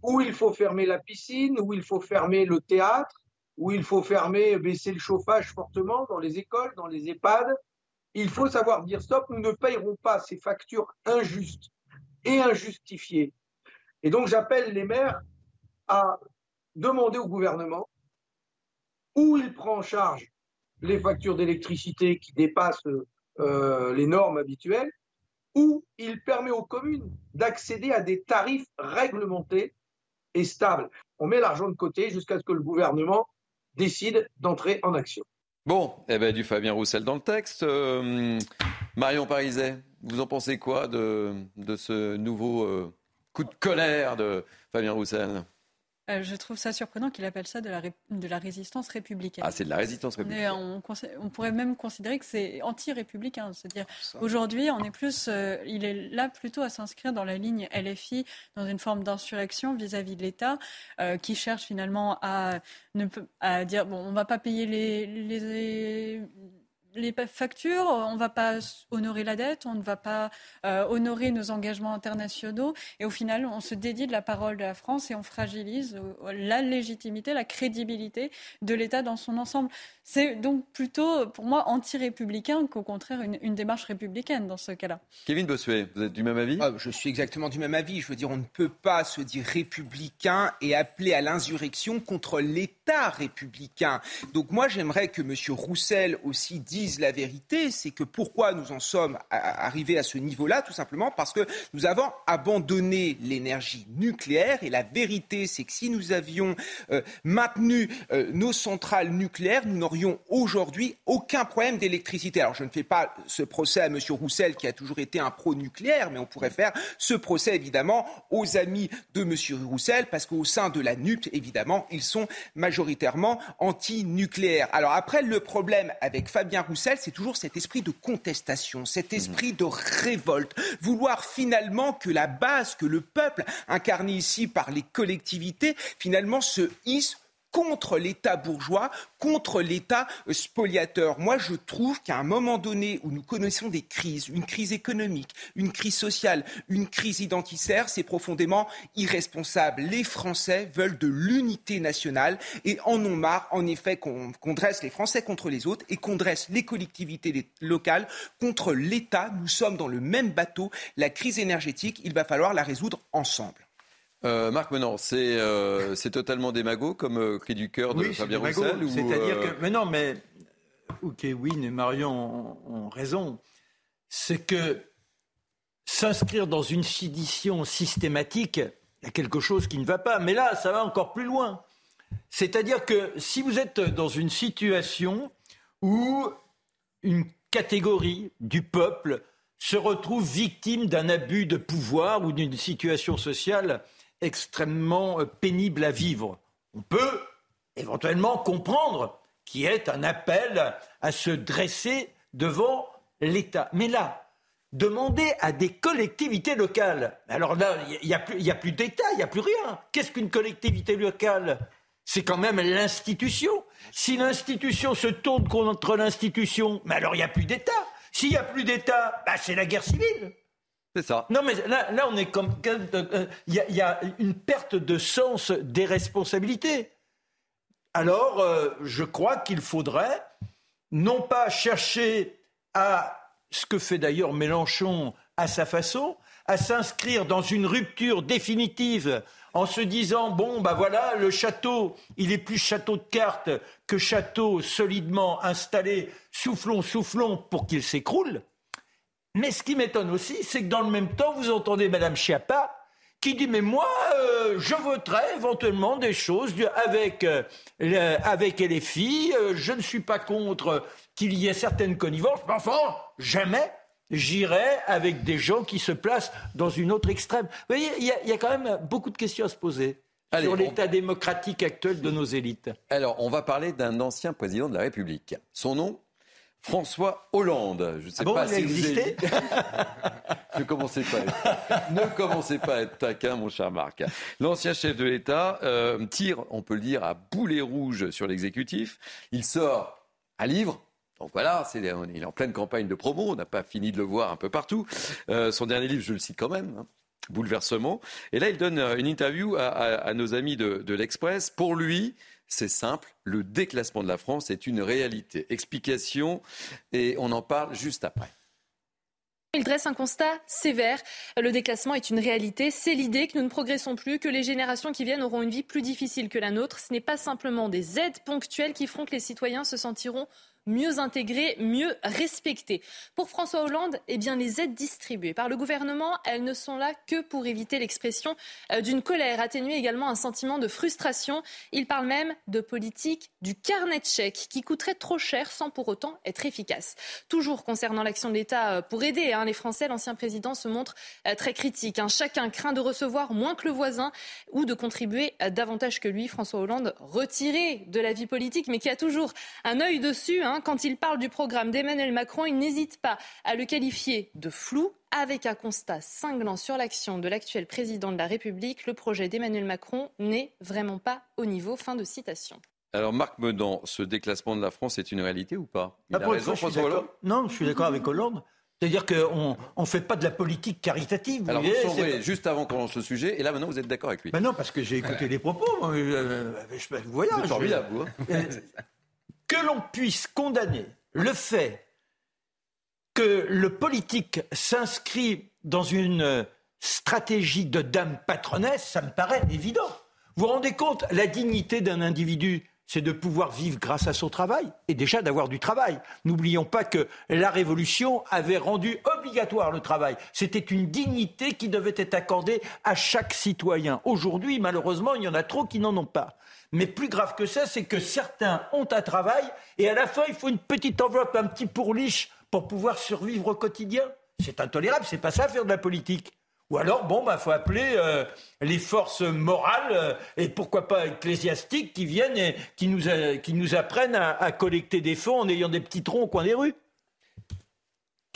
Où il faut fermer la piscine, où il faut fermer le théâtre, où il faut fermer, baisser le chauffage fortement dans les écoles, dans les EHPAD. Il faut savoir dire stop, nous ne payerons pas ces factures injustes et injustifiées. Et donc j'appelle les maires à demander au gouvernement où il prend en charge les factures d'électricité qui dépassent euh, les normes habituelles, ou il permet aux communes d'accéder à des tarifs réglementés et stables. On met l'argent de côté jusqu'à ce que le gouvernement décide d'entrer en action. Bon, eh ben, du Fabien Roussel dans le texte. Euh, Marion Pariset, vous en pensez quoi de, ce nouveau euh, coup de colère de Fabien Roussel? Euh, je trouve ça surprenant qu'il appelle ça de la, de la résistance républicaine. Ah, c'est de la résistance républicaine. On, pourrait même considérer que c'est anti-républicain. C'est-à-dire, aujourd'hui, on est plus, euh, il est là plutôt à s'inscrire dans la ligne LFI, dans une forme d'insurrection vis-à-vis de l'État, euh, qui cherche finalement à, ne, à dire bon, on ne va pas payer les, les les factures, on ne va pas honorer la dette, on ne va pas euh, honorer nos engagements internationaux. Et au final, on se dédie de la parole de la France et on fragilise euh, la légitimité, la crédibilité de l'État dans son ensemble. C'est donc plutôt, pour moi, anti-républicain qu'au contraire une, démarche républicaine dans ce cas-là. Kevin Bossuet, vous êtes du même avis? Ah, Je suis exactement du même avis. Je veux dire, on ne peut pas se dire républicain et appeler à l'insurrection contre l'État républicain. Donc moi, j'aimerais que M. Roussel aussi dise la vérité. C'est que pourquoi nous en sommes arrivés à ce niveau-là Tout simplement parce que nous avons abandonné l'énergie nucléaire. Et la vérité, c'est que si nous avions euh, maintenu euh, nos centrales nucléaires, nous n'aurions aujourd'hui aucun problème d'électricité. Alors je ne fais pas ce procès à M. Roussel qui a toujours été un pro-nucléaire, mais on pourrait faire ce procès évidemment aux amis de M. Roussel parce qu'au sein de la NUP, évidemment, ils sont majoritairement anti-nucléaires. Alors après, le problème avec Fabien Roussel, c'est toujours cet esprit de contestation, cet esprit de révolte, vouloir finalement que la base, que le peuple, incarné ici par les collectivités, finalement se hisse contre l'État bourgeois, contre l'État spoliateur. Moi, je trouve qu'à un moment donné où nous connaissons des crises, une crise économique, une crise sociale, une crise identitaire, c'est profondément irresponsable. Les Français veulent de l'unité nationale et en ont marre, en effet, qu'on dresse les Français contre les autres et qu'on dresse les collectivités locales contre l'État. Nous sommes dans le même bateau. La crise énergétique, il va falloir la résoudre ensemble. Euh, Marc Menant, euh, c'est totalement démago comme euh, cri du cœur de Fabien Roussel C'est-à-dire que. Mais non, mais où Kevin et Marion ont raison, c'est que s'inscrire dans une sédition systématique, il y a quelque chose qui ne va pas. Mais là, ça va encore plus loin. C'est-à-dire que si vous êtes dans une situation où une catégorie du peuple se retrouve victime d'un abus de pouvoir ou d'une situation sociale extrêmement euh, pénible à vivre, on peut éventuellement comprendre qu'il y ait un appel à se dresser devant l'État. Mais là, demander à des collectivités locales, alors là, il n'y a, a, plus d'État, il n'y a plus rien. Qu'est-ce qu'une collectivité locale? C'est quand même l'institution. Si l'institution se tourne contre l'institution, mais alors il n'y a plus d'État. S'il n'y a plus d'État, bah, c'est la guerre civile. Non, mais là, on est comme. Euh, il y, a une perte de sens des responsabilités. Alors, euh, je crois qu'il faudrait non pas chercher à ce que fait d'ailleurs Mélenchon à sa façon, à s'inscrire dans une rupture définitive en se disant bon bah voilà le château il est plus château de cartes que château solidement installé soufflons soufflons pour qu'il s'écroule mais ce qui m'étonne aussi c'est que dans le même temps vous entendez madame Chiappa qui dit mais moi euh, je voterai éventuellement des choses avec euh, avec les filles euh, je ne suis pas contre qu'il y ait certaines connivences mais enfin jamais j'irai avec des gens qui se placent dans une autre extrême. Vous voyez, il y, a quand même beaucoup de questions à se poser. sur l'état démocratique actuel de nos élites. Alors, on va parler d'un ancien président de la République. Son nom François Hollande. Je ne sais ah pas si existait [laughs] ne commencez pas, à être... ne commencez pas à être taquin, mon cher Marc. L'ancien chef de l'État euh, tire, on peut le dire, à boulet rouge sur l'exécutif. Il sort un livre donc voilà, il est en pleine campagne de promo, on n'a pas fini de le voir un peu partout. Euh, son dernier livre, je le cite quand même, hein, Bouleversement. Et là, il donne euh, une interview à, nos amis de, de l'Express. Pour lui, c'est simple, le déclassement de la France est une réalité. Explication, et on en parle juste après. Il dresse un constat sévère. Le déclassement est une réalité. C'est l'idée que nous ne progressons plus, que les générations qui viennent auront une vie plus difficile que la nôtre. Ce n'est pas simplement des aides ponctuelles qui feront que les citoyens se sentiront mieux intégrés, mieux respectés. Pour François Hollande, eh bien, les aides distribuées par le gouvernement, elles ne sont là que pour éviter l'expression euh, d'une colère, atténuer également un sentiment de frustration. Il parle même de politique du carnet de chèques qui coûterait trop cher sans pour autant être efficace. Toujours concernant l'action de l'État euh, pour aider hein, les Français, l'ancien président se montre euh, très critique. Hein. Chacun craint de recevoir moins que le voisin ou de contribuer davantage que lui. François Hollande retiré de la vie politique, mais qui a toujours un œil dessus. Hein, quand il parle du programme d'Emmanuel Macron, il n'hésite pas à le qualifier de flou, avec un constat cinglant sur l'action de l'actuel président de la République. Le projet d'Emmanuel Macron n'est vraiment pas au niveau. Fin de citation. Alors Marc Medan, ce déclassement de la France est une réalité ou pas? Il a raison, François Hollande Non, je suis d'accord avec Hollande. C'est-à-dire qu'on ne fait pas de la politique caritative. Alors vous, juste avant qu'on lance le sujet, et là maintenant vous êtes d'accord avec lui ben Non, parce que j'ai écouté les propos. Euh, je, vous voyez, C'est formidable, vous. Hein. [laughs] Que l'on puisse condamner le fait que le politique s'inscrit dans une stratégie de dame patronesse, ça me paraît évident. Vous vous rendez compte, la dignité d'un individu, c'est de pouvoir vivre grâce à son travail et déjà d'avoir du travail. N'oublions pas que la Révolution avait rendu obligatoire le travail. C'était une dignité qui devait être accordée à chaque citoyen. Aujourd'hui, malheureusement, il y en a trop qui n'en ont pas. Mais plus grave que ça, c'est que certains ont un travail et à la fin, il faut une petite enveloppe, un petit pourliche pour pouvoir survivre au quotidien. C'est intolérable, c'est pas ça faire de la politique. Ou alors, bon, bah, faut appeler euh, les forces morales euh, et pourquoi pas ecclésiastiques qui viennent et qui nous, qui nous apprennent à collecter des fonds en ayant des petits troncs au coin des rues.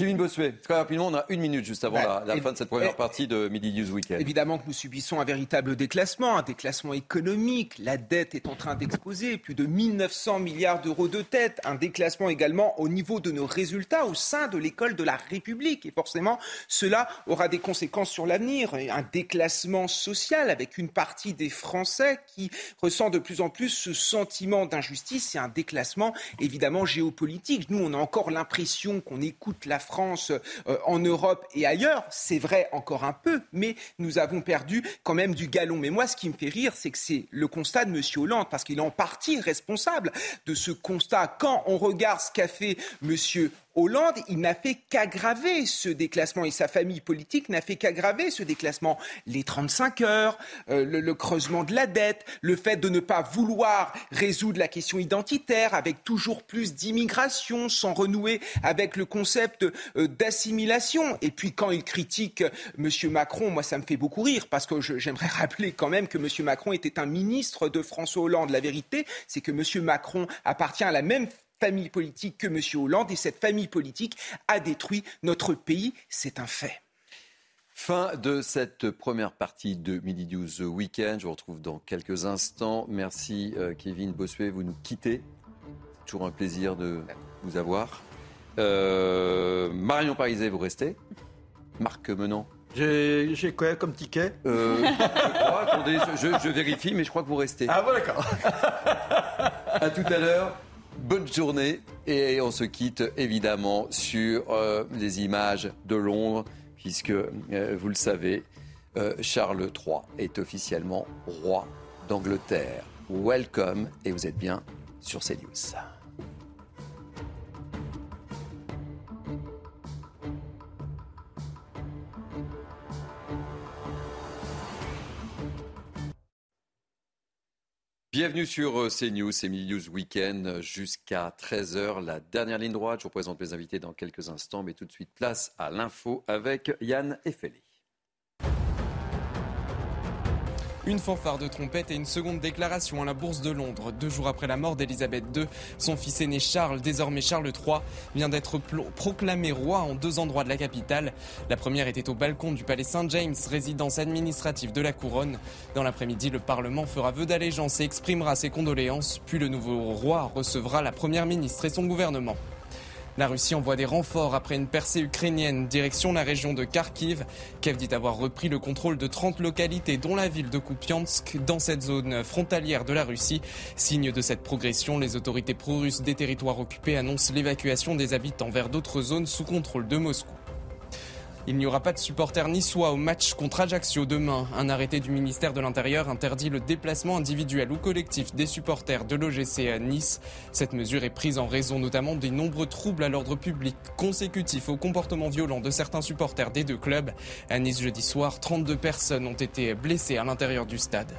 Kevin Bossuet, très rapidement, on a une minute juste avant bah, la, fin de cette première partie de Midi News Weekend. Évidemment que nous subissons un véritable déclassement, un déclassement économique. La dette est en train d'exploser, plus de 1900 milliards d'euros de dette. Un déclassement également au niveau de nos résultats au sein de l'école de la République. Et forcément, cela aura des conséquences sur l'avenir. Un déclassement social avec une partie des Français qui ressent de plus en plus ce sentiment d'injustice et un déclassement évidemment géopolitique. Nous, on a encore l'impression qu'on écoute la France France, en Europe et ailleurs. C'est vrai encore un peu, mais nous avons perdu quand même du galon. Mais moi, ce qui me fait rire, c'est que c'est le constat de M. Hollande, parce qu'il est en partie responsable de ce constat. Quand on regarde ce qu'a fait M. Hollande, il n'a fait qu'aggraver ce déclassement et sa famille politique n'a fait qu'aggraver ce déclassement. Les 35 heures, euh, le, creusement de la dette, le fait de ne pas vouloir résoudre la question identitaire avec toujours plus d'immigration sans renouer avec le concept euh, d'assimilation. Et puis quand il critique M. Macron, moi ça me fait beaucoup rire parce que j'aimerais [laughs] rappeler quand même que M. Macron était un ministre de François Hollande. La vérité, c'est que M. Macron appartient à la même famille politique que M. Hollande et cette famille politique a détruit notre pays. C'est un fait. Fin de cette première partie de Midi 12 Weekend. Je vous retrouve dans quelques instants. Merci euh, Kevin Bossuet, vous nous quittez. Toujours un plaisir de vous avoir. Euh, Marion Pariset, vous restez. Marc Menant. J'ai quoi comme ticket? Euh, je, je, vérifie, mais je crois que vous restez. Ah bon, d'accord. à tout à l'heure. Bonne journée et on se quitte évidemment sur euh, les images de Londres puisque euh, vous le savez, euh, Charles III est officiellement roi d'Angleterre. Welcome et vous êtes bien sur CNews. Bienvenue sur euh, CNews, c'est News Weekend jusqu'à 13h, la dernière ligne droite. Je vous présente mes invités dans quelques instants, mais tout de suite place à l'info avec Yann Effelé. Une fanfare de trompette et une seconde déclaration à la Bourse de Londres. Deux jours après la mort d'Elisabeth II, son fils aîné Charles, désormais Charles III, vient d'être proclamé roi en deux endroits de la capitale. La première était au balcon du palais Saint-James, résidence administrative de la couronne. Dans l'après-midi, le Parlement fera vœu d'allégeance et exprimera ses condoléances. Puis le nouveau roi recevra la première ministre et son gouvernement. La Russie envoie des renforts après une percée ukrainienne direction la région de Kharkiv. Kiev dit avoir repris le contrôle de 30 localités dont la ville de Kupiansk dans cette zone frontalière de la Russie. Signe de cette progression, les autorités pro-russes des territoires occupés annoncent l'évacuation des habitants vers d'autres zones sous contrôle de Moscou. Il n'y aura pas de supporters niçois au match contre Ajaccio demain. Un arrêté du ministère de l'Intérieur interdit le déplacement individuel ou collectif des supporters de l'OGC à Nice. Cette mesure est prise en raison notamment des nombreux troubles à l'ordre public consécutifs au comportement violent de certains supporters des deux clubs. À Nice jeudi soir, 32 personnes ont été blessées à l'intérieur du stade.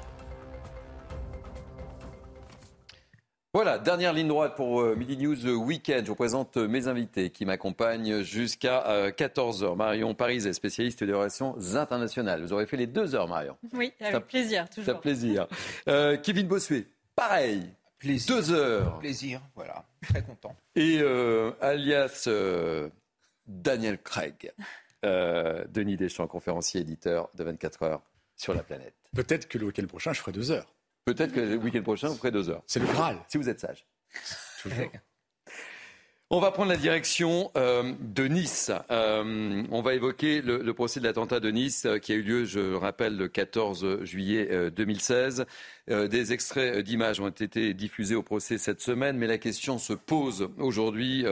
Voilà, dernière ligne droite pour euh, Midi News Weekend. Je vous présente euh, mes invités qui m'accompagnent jusqu'à 14h. Euh, Marion Pariset, spécialiste des relations internationales. Vous aurez fait les deux heures, Marion. Oui, avec plaisir, toujours. Ça plaisir. Kevin Bossuet, pareil. Plaisir. Deux heures. Plaisir, voilà. Très content. Et alias Daniel Craig, Denis Deschamps, conférencier éditeur de 24 heures sur la planète. Peut-être que le week-end prochain, je ferai deux heures. Peut-être que le week-end prochain, vous ferez deux heures. C'est le Graal. Si vous êtes sage. [laughs] [laughs] On va prendre la direction euh, de Nice. Euh, on va évoquer le, procès de l'attentat de Nice euh, qui a eu lieu, je rappelle, le 14 juillet 2016. des extraits d'images ont été diffusés au procès cette semaine, mais la question se pose aujourd'hui,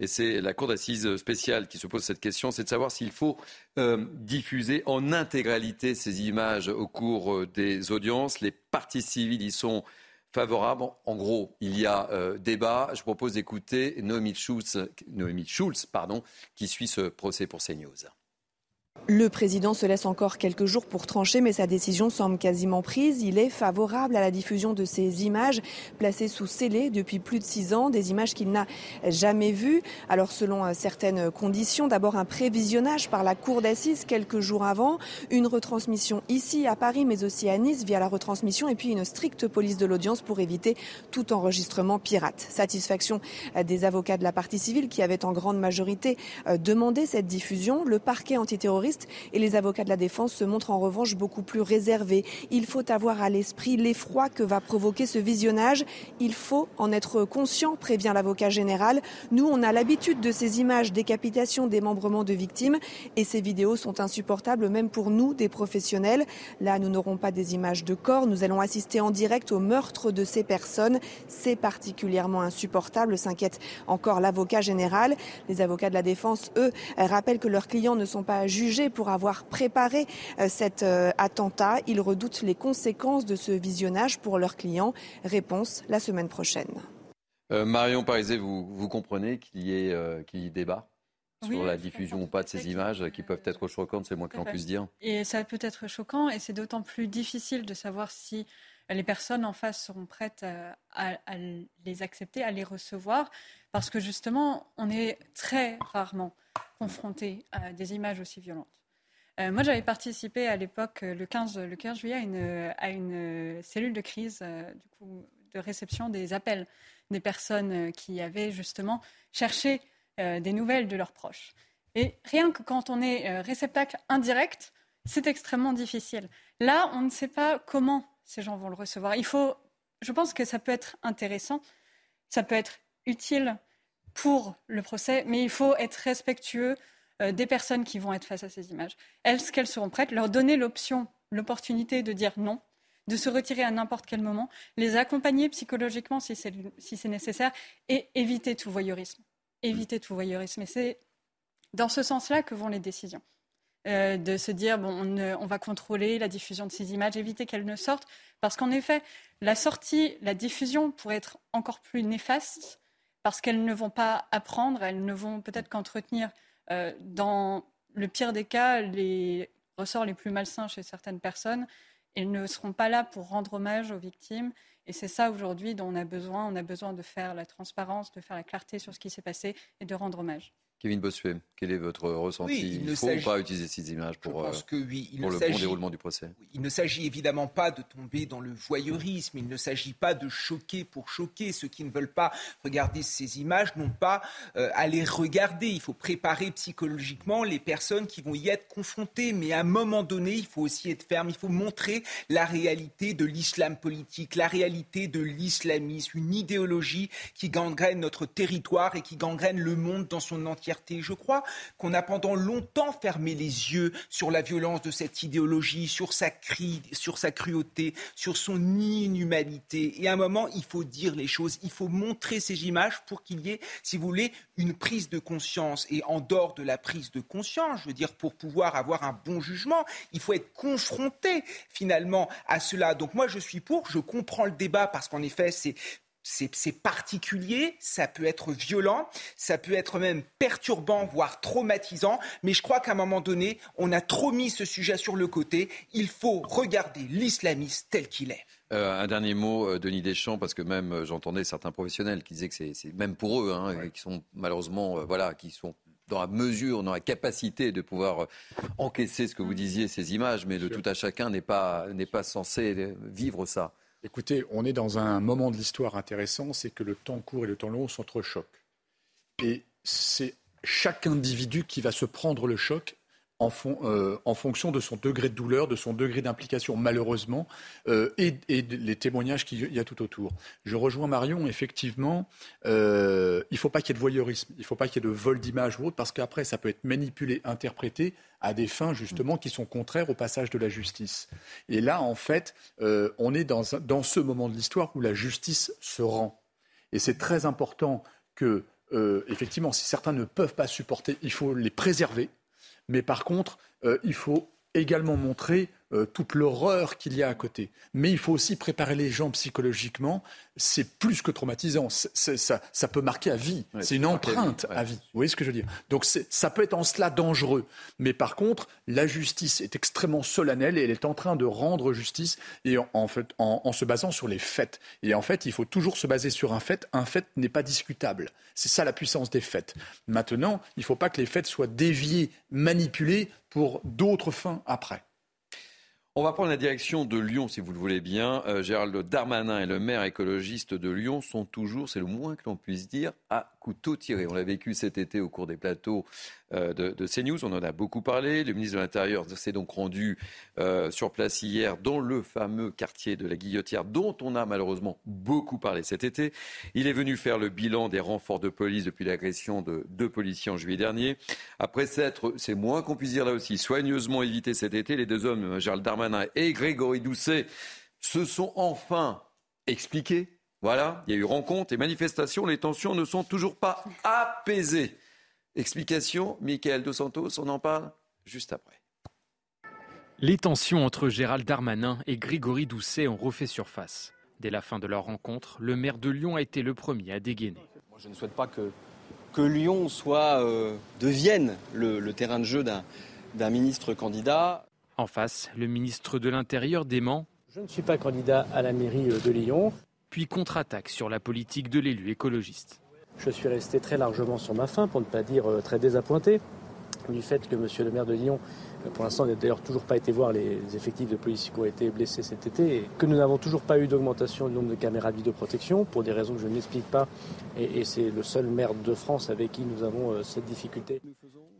et c'est la Cour d'assises spéciale qui se pose cette question, c'est de savoir s'il faut diffuser en intégralité ces images au cours des audiences. Les parties civiles y sont favorable. En gros, il y a euh, débat. Je propose d'écouter Noémie Schulz, Noémie Schulz pardon, qui suit ce procès pour CNews. Le président se laisse encore quelques jours pour trancher, mais sa décision semble quasiment prise. Il est favorable à la diffusion de ces images placées sous scellé depuis plus de six ans, des images qu'il n'a jamais vues. Alors selon euh, certaines conditions, d'abord un prévisionnage par la cour d'assises quelques jours avant, une retransmission ici à Paris, mais aussi à Nice via la retransmission, et puis une stricte police de l'audience pour éviter tout enregistrement pirate. Satisfaction euh, des avocats de la partie civile qui avaient en grande majorité euh, demandé cette diffusion. Le parquet antiterroriste et les avocats de la défense se montrent en revanche beaucoup plus réservés. Il faut avoir à l'esprit l'effroi que va provoquer ce visionnage. Il faut en être conscient, prévient l'avocat général. Nous, on a l'habitude de ces images décapitation, démembrement de victimes et ces vidéos sont insupportables même pour nous, des professionnels. Là, nous n'aurons pas des images de corps, nous allons assister en direct au meurtre de ces personnes. C'est particulièrement insupportable, s'inquiète encore l'avocat général. Les avocats de la défense, eux, rappellent que leurs clients ne sont pas jugés pour avoir préparé euh, cet euh, attentat. Ils redoutent les conséquences de ce visionnage pour leurs clients. Réponse la semaine prochaine. Euh, Marion Parizet, vous, vous comprenez qu'il y ait, qu'il y débat sur la diffusion ou pas de ces images qui peuvent être choquantes, c'est moins que l'on puisse dire. Et ça peut être choquant et c'est d'autant plus difficile de savoir si les personnes en face seront prêtes à, les accepter, à les recevoir, parce que justement, on est très rarement confronté à des images aussi violentes. Euh, moi, j'avais participé à l'époque, le 15, le 15 juillet, à une, à une cellule de crise, euh, du coup, de réception des appels des personnes qui avaient justement cherché euh, des nouvelles de leurs proches. Et rien que quand on est réceptacle indirect, c'est extrêmement difficile. Là, on ne sait pas comment ces gens vont le recevoir. Il faut, je pense que ça peut être intéressant, ça peut être utile pour le procès, mais il faut être respectueux euh, des personnes qui vont être face à ces images. Est-ce qu'elles seront prêtes Leur donner l'option, l'opportunité de dire non, de se retirer à n'importe quel moment, les accompagner psychologiquement si c'est nécessaire et éviter tout voyeurisme. Éviter tout voyeurisme. Et c'est dans ce sens-là que vont les décisions. Euh, de se dire bon, on, va contrôler la diffusion de ces images, éviter qu'elles ne sortent, parce qu'en effet, la sortie, la diffusion pourrait être encore plus néfaste, parce qu'elles ne vont pas apprendre, elles ne vont peut-être qu'entretenir, euh, dans le pire des cas, les ressorts les plus malsains chez certaines personnes. Elles ne seront pas là pour rendre hommage aux victimes. Et c'est ça aujourd'hui dont on a besoin. On a besoin de faire la transparence, de faire la clarté sur ce qui s'est passé et de rendre hommage. Kevin Bossuet, quel est votre ressenti il, ne faut pas utiliser ces images pour, euh, le bon déroulement du procès Il ne s'agit évidemment pas de tomber dans le voyeurisme, il ne s'agit pas de choquer pour choquer. Ceux qui ne veulent pas regarder ces images n'ont pas euh, à les regarder. Il faut préparer psychologiquement les personnes qui vont y être confrontées. Mais à un moment donné, il faut aussi être ferme, il faut montrer la réalité de l'islam politique, la réalité de l'islamisme, une idéologie qui gangrène notre territoire et qui gangrène le monde dans son entier je crois qu'on a pendant longtemps fermé les yeux sur la violence de cette idéologie, sur sa, sur sa cruauté, sur son inhumanité. Et à un moment, il faut dire les choses, il faut montrer ces images pour qu'il y ait, si vous voulez, une prise de conscience. Et en dehors de la prise de conscience, je veux dire, pour pouvoir avoir un bon jugement, il faut être confronté finalement à cela. Donc moi, je suis pour, je comprends le débat parce qu'en effet, c'est c'est particulier, ça peut être violent, ça peut être même perturbant, voire traumatisant, mais je crois qu'à un moment donné, on a trop mis ce sujet sur le côté. Il faut regarder l'islamiste tel qu'il est. Euh, un dernier mot, euh, Denis Deschamps, parce que même euh, j'entendais certains professionnels qui disaient que c'est même pour eux, hein, qui sont malheureusement, voilà, qui sont dans la mesure, dans la capacité de pouvoir encaisser ce que vous disiez, ces images, mais de tout à chacun n'est pas, pas censé vivre ça. Écoutez, on est dans un moment de l'histoire intéressant, c'est que le temps court et le temps long s'entrechoquent. Et c'est chaque individu qui va se prendre le choc euh, en, fonction de son degré de douleur, de son degré d'implication, malheureusement, euh, et, et, les témoignages qu'il y a tout autour. Je rejoins Marion, effectivement, euh, il ne faut pas qu'il y ait de voyeurisme, il ne faut pas qu'il y ait de vol d'images ou autre, parce qu'après, ça peut être manipulé, interprété à des fins, justement, qui sont contraires au passage de la justice. Et là, en fait, on est dans, dans ce moment de l'histoire où la justice se rend. Et c'est très important que, effectivement, si certains ne peuvent pas supporter, il faut les préserver mais par contre, euh, il faut également montrer euh, toute l'horreur qu'il y a à côté. Mais il faut aussi préparer les gens psychologiquement. C'est plus que traumatisant. ça, peut marquer à vie. c'est une empreinte à vie. Vous voyez ce que je veux dire? Donc ça peut être en cela dangereux. Mais par contre, la justice est extrêmement solennelle et elle est en train de rendre justice et en, fait, en, se basant sur les faits. Et en fait, il faut toujours se baser sur un fait. Un fait n'est pas discutable. C'est ça la puissance des faits. Maintenant, il ne faut pas que les faits soient déviés, manipulés pour d'autres fins après. On va prendre la direction de Lyon, si vous le voulez bien. Euh, Gérald Darmanin et le maire écologiste de Lyon sont toujours, c'est le moins que l'on puisse dire, à couteau tiré. On l'a vécu cet été au cours des plateaux euh, de, de, CNews. On en a beaucoup parlé. Le ministre de l'Intérieur s'est donc rendu euh, sur place hier dans le fameux quartier de la Guillotière, dont on a malheureusement beaucoup parlé cet été. Il est venu faire le bilan des renforts de police depuis l'agression de deux policiers en juillet dernier. Après s'être, c'est moins qu'on puisse dire là aussi, soigneusement évité cet été, les deux hommes, Gérald Darmanin et Grégory Doucet, se sont enfin expliqués. Voilà, il y a eu rencontre et manifestation. Les tensions ne sont toujours pas apaisées. Explication, Michael Dos Santos, on en parle juste après. Les tensions entre Gérald Darmanin et Grégory Doucet ont refait surface. Dès la fin de leur rencontre, le maire de Lyon a été le premier à dégainer. Moi, je ne souhaite pas que, que Lyon soit, euh, devienne le, le, terrain de jeu d'un ministre candidat. En face, le ministre de l'Intérieur dément. Je ne suis pas candidat à la mairie de Lyon. Puis contre-attaque sur la politique de l'élu écologiste. Je suis resté très largement sur ma faim, pour ne pas dire très désappointé, du fait que M. le maire de Lyon, pour l'instant, n'a d'ailleurs toujours pas été voir les effectifs de policiers qui ont été blessés cet été, et que nous n'avons toujours pas eu d'augmentation du nombre de caméras de vidéoprotection, pour des raisons que je n'explique pas, et, et c'est le seul maire de France avec qui nous avons euh, cette difficulté.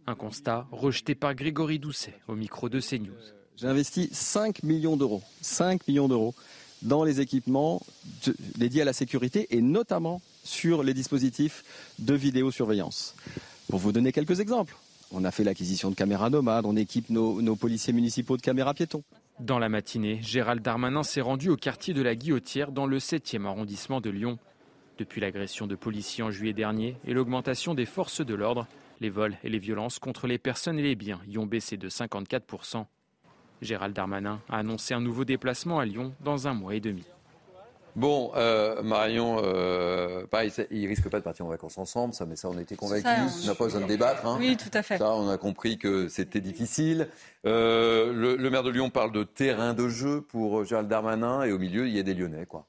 Un constat rejeté par Grégory Doucet au micro de CNews. J'ai investi 5 millions d'euros, 5 millions d'euros dans les équipements dédiés à la sécurité et notamment sur les dispositifs de vidéosurveillance. Pour vous donner quelques exemples, on a fait l'acquisition de caméras nomades, on équipe nos, policiers municipaux de caméras piétons. Dans la matinée, Gérald Darmanin s'est rendu au quartier de la Guillotière dans le 7e arrondissement de Lyon. Depuis l'agression de policiers en juillet dernier et l'augmentation des forces de l'ordre, les vols et les violences contre les personnes et les biens y ont baissé de 54%. Gérald Darmanin a annoncé un nouveau déplacement à Lyon dans un mois et demi. Bon, euh, Marion, euh, pareil, il risque pas de partir en vacances ensemble, ça, mais ça, on était convaincus. On n'a pas besoin de débattre. Hein. Oui, tout à fait. Ça, on a compris que c'était difficile. Euh, le, le, maire de Lyon parle de terrain de jeu pour Gérald Darmanin, et au milieu, il y a des Lyonnais, quoi.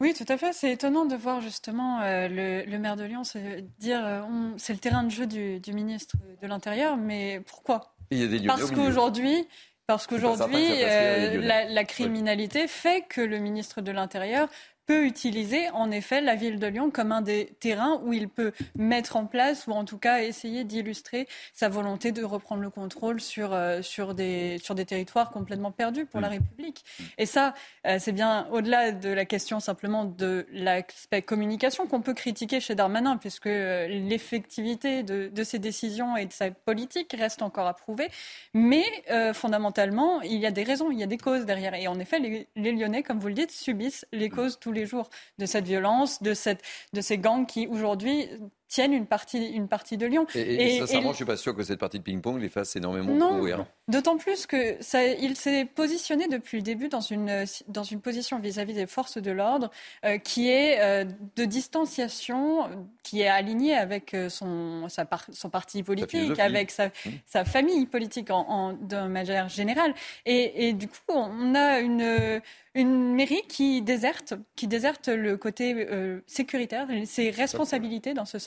Oui, tout à fait. C'est étonnant de voir justement euh, le, le, maire de Lyon se dire euh, c'est le terrain de jeu du, du ministre de l'Intérieur, mais pourquoi? Il y a des Lyonnais Parce qu'aujourd'hui, parce qu'aujourd'hui, euh, la, la, criminalité fait que le ministre de l'Intérieur peut utiliser en effet la ville de Lyon comme un des terrains où il peut mettre en place ou en tout cas essayer d'illustrer sa volonté de reprendre le contrôle sur, euh, sur, des, sur des territoires complètement perdus pour la République. Et ça, euh, c'est bien au-delà de la question simplement de l'aspect communication qu'on peut critiquer chez Darmanin, puisque euh, l'effectivité de, de, ses décisions et de sa politique reste encore à prouver. Mais fondamentalement, il y a des raisons, il y a des causes derrière. Et en effet, les, les Lyonnais, comme vous le dites, subissent les causes tous les jours de cette violence, de, cette, de ces gangs qui aujourd'hui tiennent une partie, une partie de Lyon. Et, et, et sincèrement, et... je ne suis pas sûr que cette partie de ping-pong les fasse énormément non, courir. D'autant plus que ça, il s'est positionné depuis le début dans une, dans une position vis-à-vis -vis des forces de l'ordre euh, qui est euh, de distanciation, qui est alignée avec euh, son, sa par, son parti politique, sa avec sa, mmh. sa, famille politique en, en, de manière générale. Et, du coup, on a une, une mairie qui déserte, qui déserte le côté euh, sécuritaire, ses responsabilités dans ce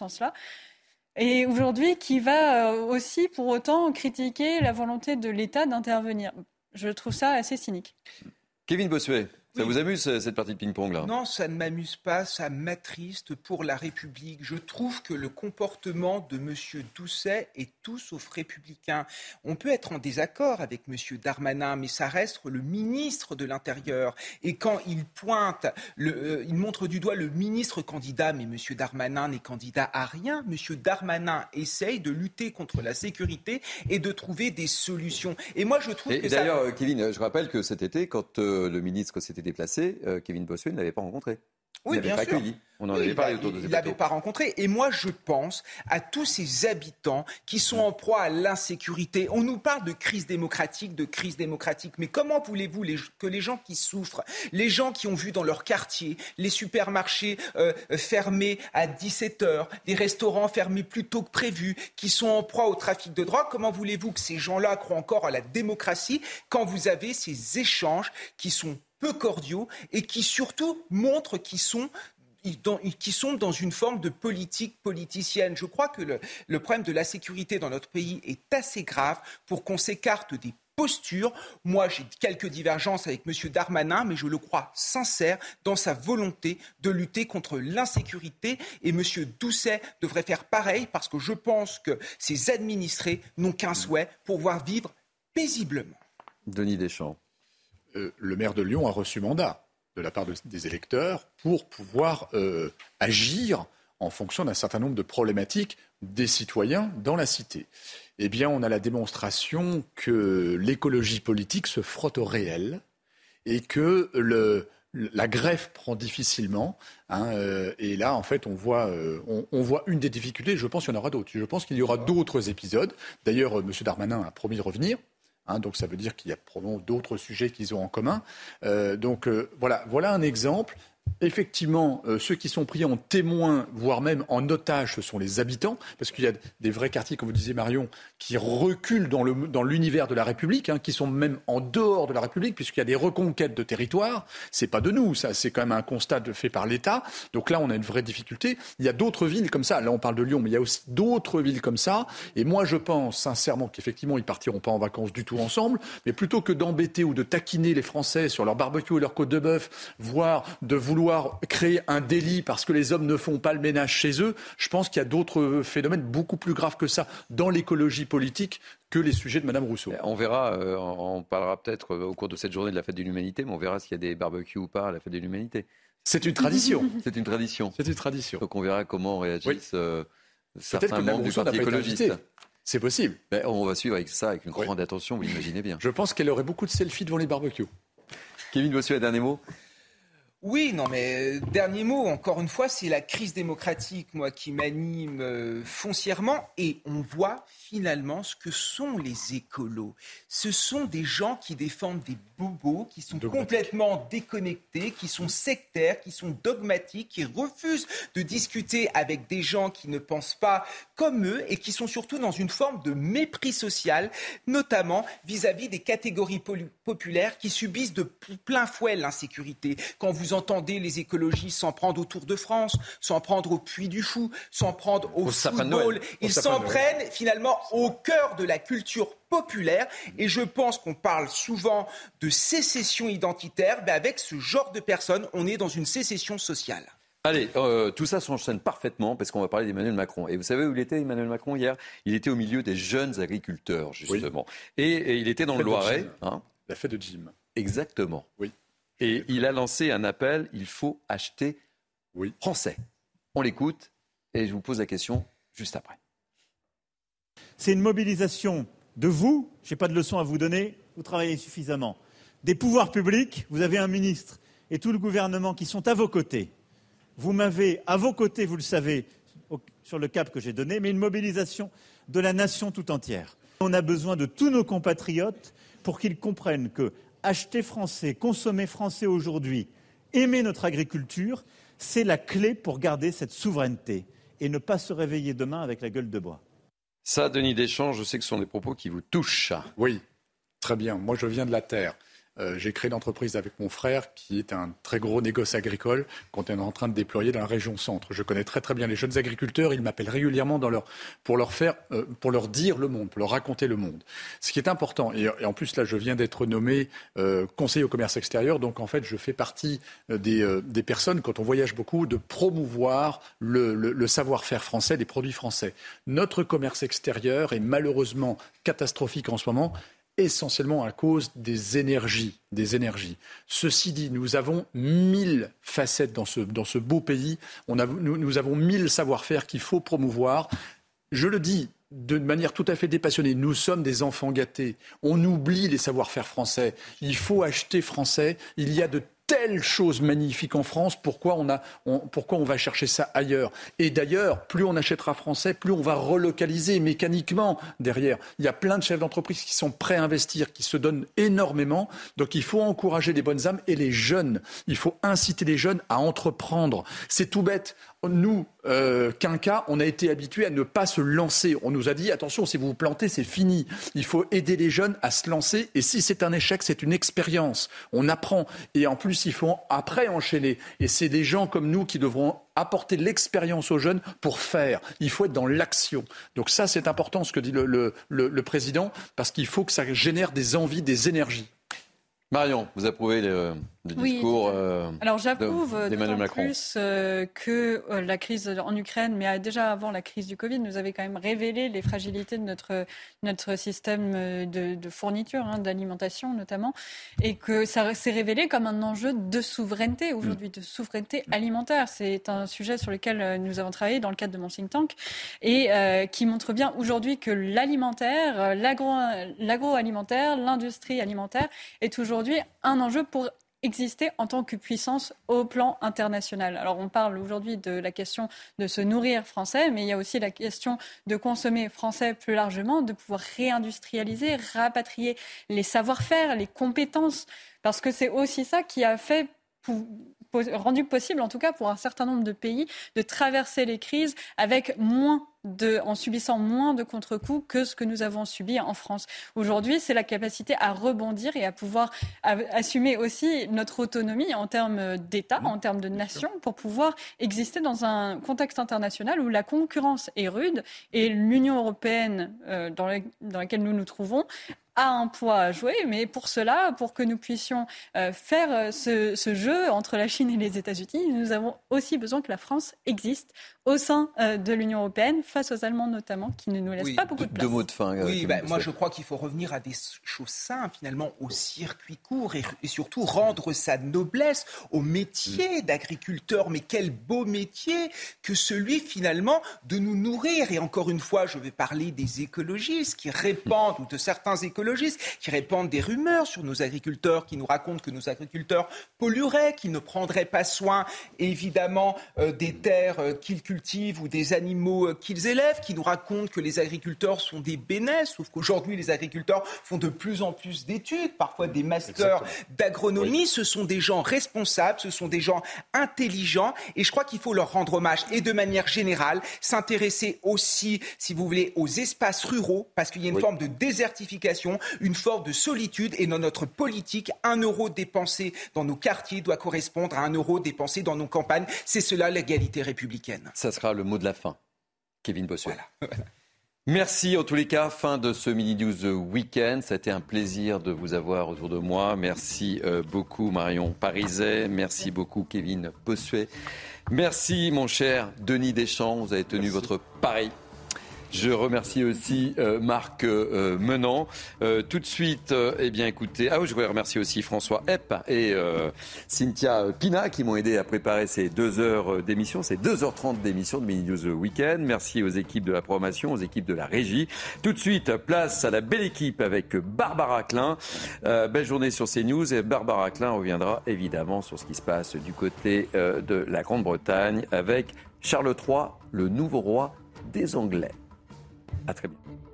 Et aujourd'hui, qui va euh, aussi pour autant critiquer la volonté de l'État d'intervenir? Je trouve ça assez cynique. Kevin Bossuet, ça oui. vous amuse cette partie de ping-pong là? Non, ça ne m'amuse pas, ça m'attriste pour la République. Je trouve que le comportement de M. Doucet est tout sauf républicain. On peut être en désaccord avec M. Darmanin, mais ça reste le ministre de l'Intérieur. Et quand il pointe, le, euh, il montre du doigt le ministre candidat, mais M. Darmanin n'est candidat à rien. M. Darmanin essaye de lutter contre la sécurité et de trouver des solutions. Et moi, je trouve et que D'ailleurs, ça... Kevin, je rappelle que cet été, quand euh, le ministre s'était déplacé, euh, Kevin Bossuet ne l'avait pas rencontré. Oui, il bien pas sûr. accueilli. On en oui, avait parlé autour de Il ne l'avait pas rencontré. Et moi, je pense à tous ces habitants qui sont en proie à l'insécurité. On nous parle de crise démocratique, de crise démocratique. Mais comment voulez-vous que les gens qui souffrent, les gens qui ont vu dans leur quartier les supermarchés euh, fermés à 17 heures, les restaurants fermés plus tôt que prévu, qui sont en proie au trafic de drogue, comment voulez-vous que ces gens-là croient encore à la démocratie quand vous avez ces échanges qui sont peu cordiaux et qui surtout montrent qu'ils sont dans, qui sont dans une forme de politique politicienne. Je crois que le, le, problème de la sécurité dans notre pays est assez grave pour qu'on s'écarte des posture. Moi, j'ai quelques divergences avec M. Darmanin, mais je le crois sincère dans sa volonté de lutter contre l'insécurité. Et M. Doucet devrait faire pareil parce que je pense que ses administrés n'ont qu'un souhait, pouvoir vivre paisiblement. Denis Deschamps. Euh, le maire de Lyon a reçu mandat de la part des électeurs pour pouvoir euh, agir en fonction d'un certain nombre de problématiques des citoyens dans la cité. Eh bien, on a la démonstration que l'écologie politique se frotte au réel et que la greffe prend difficilement. Hein, euh, et là, en fait, on, voit une des difficultés. Je pense qu'il y en aura d'autres. Je pense qu'il y aura d'autres épisodes. D'ailleurs, M. Darmanin a promis de revenir. Hein, donc ça veut dire qu'il y a probablement d'autres sujets qu'ils ont en commun. Euh, donc euh, voilà, voilà un exemple effectivement, euh, ceux qui sont pris en témoin, voire même en otage, ce sont les habitants, parce qu'il y a des vrais quartiers, comme vous disiez Marion, qui reculent dans l'univers de la République, hein, qui sont même en dehors de la République, puisqu'il y a des reconquêtes de territoire. C'est pas de nous, ça, c'est quand même un constat fait par l'État. Donc là, on a une vraie difficulté. Il y a d'autres villes comme ça. Là, on parle de Lyon, mais il y a aussi d'autres villes comme ça. Et moi, je pense sincèrement qu'effectivement, ils partiront pas en vacances du tout ensemble, mais plutôt que d'embêter ou de taquiner les Français sur leur barbecue et leur côte de bœuf, voire de vouloir vouloir créer un délit parce que les hommes ne font pas le ménage chez eux, je pense qu'il y a d'autres phénomènes beaucoup plus graves que ça dans l'écologie politique que les sujets de Mme Rousseau. On verra, euh, on parlera peut-être euh, au cours de cette journée de la fête de l'humanité, mais on verra s'il y a des barbecues ou pas à la fête de l'humanité. C'est une tradition. [laughs] C'est une tradition. C'est une tradition. Donc on verra comment réagissent euh, certains membres du Parti écologiste. C'est possible. Ben, on va suivre avec ça avec une grande attention, vous imaginez bien. Je pense qu'elle aurait beaucoup de selfies devant les barbecues. Kevin Bossuet, un dernier mot oui, non, mais euh, dernier mot, encore une fois, c'est la crise démocratique, moi, qui m'anime euh, foncièrement. Et on voit finalement ce que sont les écolos. Ce sont des gens qui défendent des bobos, qui sont complètement déconnectés, qui sont sectaires, qui sont dogmatiques, qui refusent de discuter avec des gens qui ne pensent pas comme eux et qui sont surtout dans une forme de mépris social, notamment vis-à-vis des catégories populaires qui subissent de plein fouet l'insécurité. Quand vous entendez les écologistes s'en prendre au Tour de France, s'en prendre au Puy du Fou, s'en prendre au, football, ils s'en prennent finalement au cœur de la culture populaire. Et je pense qu'on parle souvent de sécession identitaire. mais avec ce genre de personnes, on est dans une sécession sociale. Allez, euh, tout ça s'enchaîne parfaitement parce qu'on va parler d'Emmanuel Macron. Et vous savez où il était, Emmanuel Macron, hier? Il était au milieu des jeunes agriculteurs, justement. Et, il était dans le Loiret. Hein? La fête de Jim. Exactement. Oui. Et il a lancé un appel il faut acheter oui. français. On l'écoute et je vous pose la question juste après. C'est une mobilisation de vous, je n'ai pas de leçon à vous donner, vous travaillez suffisamment. Des pouvoirs publics, vous avez un ministre et tout le gouvernement qui sont à vos côtés. Vous m'avez à vos côtés, vous le savez, sur le cap que j'ai donné, mais une mobilisation de la nation tout entière. On a besoin de tous nos compatriotes pour qu'ils comprennent que acheter français, consommer français aujourd'hui, aimer notre agriculture, c'est la clé pour garder cette souveraineté et ne pas se réveiller demain avec la gueule de bois. Ça, Denis Deschamps, je sais que ce sont des propos qui vous touchent. Oui, très bien. Moi, je viens de la terre. Euh, j'ai créé une entreprise avec mon frère qui est un très gros négoce agricole qu'on est en train de déployer dans la région centre. Je connais très très bien les jeunes agriculteurs. Ils m'appellent régulièrement pour leur faire, euh, pour leur dire le monde, pour leur raconter le monde. Ce qui est important. Et, en plus là, je viens d'être nommé euh, conseiller au commerce extérieur. Donc en fait, je fais partie des, personnes quand on voyage beaucoup de promouvoir le savoir-faire français, les produits français. Notre commerce extérieur est malheureusement catastrophique en ce moment essentiellement à cause des énergies. Des énergies. Ceci dit, nous avons mille facettes dans ce, dans ce beau pays. On a, nous, nous avons mille savoir-faire qu'il faut promouvoir. Je le dis de manière tout à fait dépassionnée, nous sommes des enfants gâtés. On oublie les savoir-faire français. Il faut acheter français. Il y a de telle chose magnifique en France, pourquoi on, a, pourquoi on va chercher ça ailleurs? Et d'ailleurs, plus on achètera français, plus on va relocaliser mécaniquement derrière. Il y a plein de chefs d'entreprise qui sont prêts à investir, qui se donnent énormément. Donc il faut encourager les bonnes âmes et les jeunes. Il faut inciter les jeunes à entreprendre. C'est tout bête. Nous, euh, Quinca, on a été habitués à ne pas se lancer. On nous a dit, attention, si vous vous plantez, c'est fini. Il faut aider les jeunes à se lancer. Et si c'est un échec, c'est une expérience. On apprend. Et en plus, il faut après enchaîner. Et c'est des gens comme nous qui devront apporter l'expérience aux jeunes pour faire. Il faut être dans l'action. Donc ça, c'est important ce que dit le, président, parce qu'il faut que ça génère des envies, des énergies. Marion, vous approuvez le, discours euh, Alors j'approuve d'autant plus euh, que euh, la crise en Ukraine, mais déjà avant la crise du Covid, nous avait quand même révélé les fragilités de notre, notre système de, fourniture, hein, d'alimentation notamment, et que ça s'est révélé comme un enjeu de souveraineté aujourd'hui, de souveraineté alimentaire. C'est un sujet sur lequel nous avons travaillé dans le cadre de mon think tank et qui montre bien aujourd'hui que l'alimentaire, l'agroalimentaire, l'industrie alimentaire est aujourd'hui un enjeu pour exister en tant que puissance au plan international. Alors on parle aujourd'hui de la question de se nourrir français, mais il y a aussi la question de consommer français plus largement, de pouvoir réindustrialiser, rapatrier les savoir-faire, les compétences, parce que c'est aussi ça qui a fait rendu possible, en tout cas pour un certain nombre de pays, de traverser les crises avec moins de, en subissant moins de contre-coups que ce que nous avons subi en France. Aujourd'hui, c'est la capacité à rebondir et à pouvoir assumer aussi notre autonomie en termes d'État, en termes de nation, pour pouvoir exister dans un contexte international où la concurrence est rude et l'Union européenne euh, dans, dans laquelle nous nous trouvons a un poids à jouer, mais pour cela, pour que nous puissions euh, faire euh, ce, ce, jeu entre la Chine et les États-Unis, nous avons aussi besoin que la France existe au sein de l'Union européenne, face aux Allemands notamment, qui ne nous laissent pas beaucoup de place. Deux mots de fin. Oui, bah, moi je crois qu'il faut revenir à des choses simples, finalement, au circuit court et, surtout rendre sa noblesse au métier mm. d'agriculteur. Mais quel beau métier que celui finalement de nous nourrir. Et encore une fois, je vais parler des écologistes qui répandent, ou de certains écologistes, qui répandent des rumeurs sur nos agriculteurs, qui nous racontent que nos agriculteurs pollueraient, qu'ils ne prendraient pas soin, évidemment, euh, des terres euh, qu'ils cultivent ou des animaux euh, qu'ils élèvent, qui nous racontent que les agriculteurs sont des bénesses, sauf qu'aujourd'hui les agriculteurs font de plus en plus d'études, parfois des masters d'agronomie. Ce sont des gens responsables, ce sont des gens intelligents, et je crois qu'il faut leur rendre hommage. Et de manière générale, s'intéresser aussi, si vous voulez, aux espaces ruraux, parce qu'il y a une forme de désertification, une forme de solitude, et dans notre politique, un euro dépensé dans nos quartiers doit correspondre à un euro dépensé dans nos campagnes. C'est cela l'égalité républicaine ça sera le mot de la fin. Kevin Bossuet. [laughs] Merci en tous les cas, fin de ce Mini News Weekend. Ça a été un plaisir de vous avoir autour de moi. Merci euh, beaucoup Marion Pariset. Merci beaucoup Kevin Bossuet. Merci mon cher Denis Deschamps. Vous avez tenu votre pari je remercie aussi euh, Marc euh, euh, Menant. tout de suite, eh bien, écoutez, ah je voudrais remercier aussi François Epp et Cynthia Pina qui m'ont aidé à préparer ces deux heures d'émission, ces 2h30 d'émission de Mini Weekend. Merci aux équipes de la programmation, aux équipes de la régie. Tout de suite, place à la belle équipe avec Barbara Klein. belle journée sur CNews et Barbara Klein reviendra évidemment sur ce qui se passe du côté de la Grande-Bretagne avec Charles III, le nouveau roi des Anglais. À très bientôt.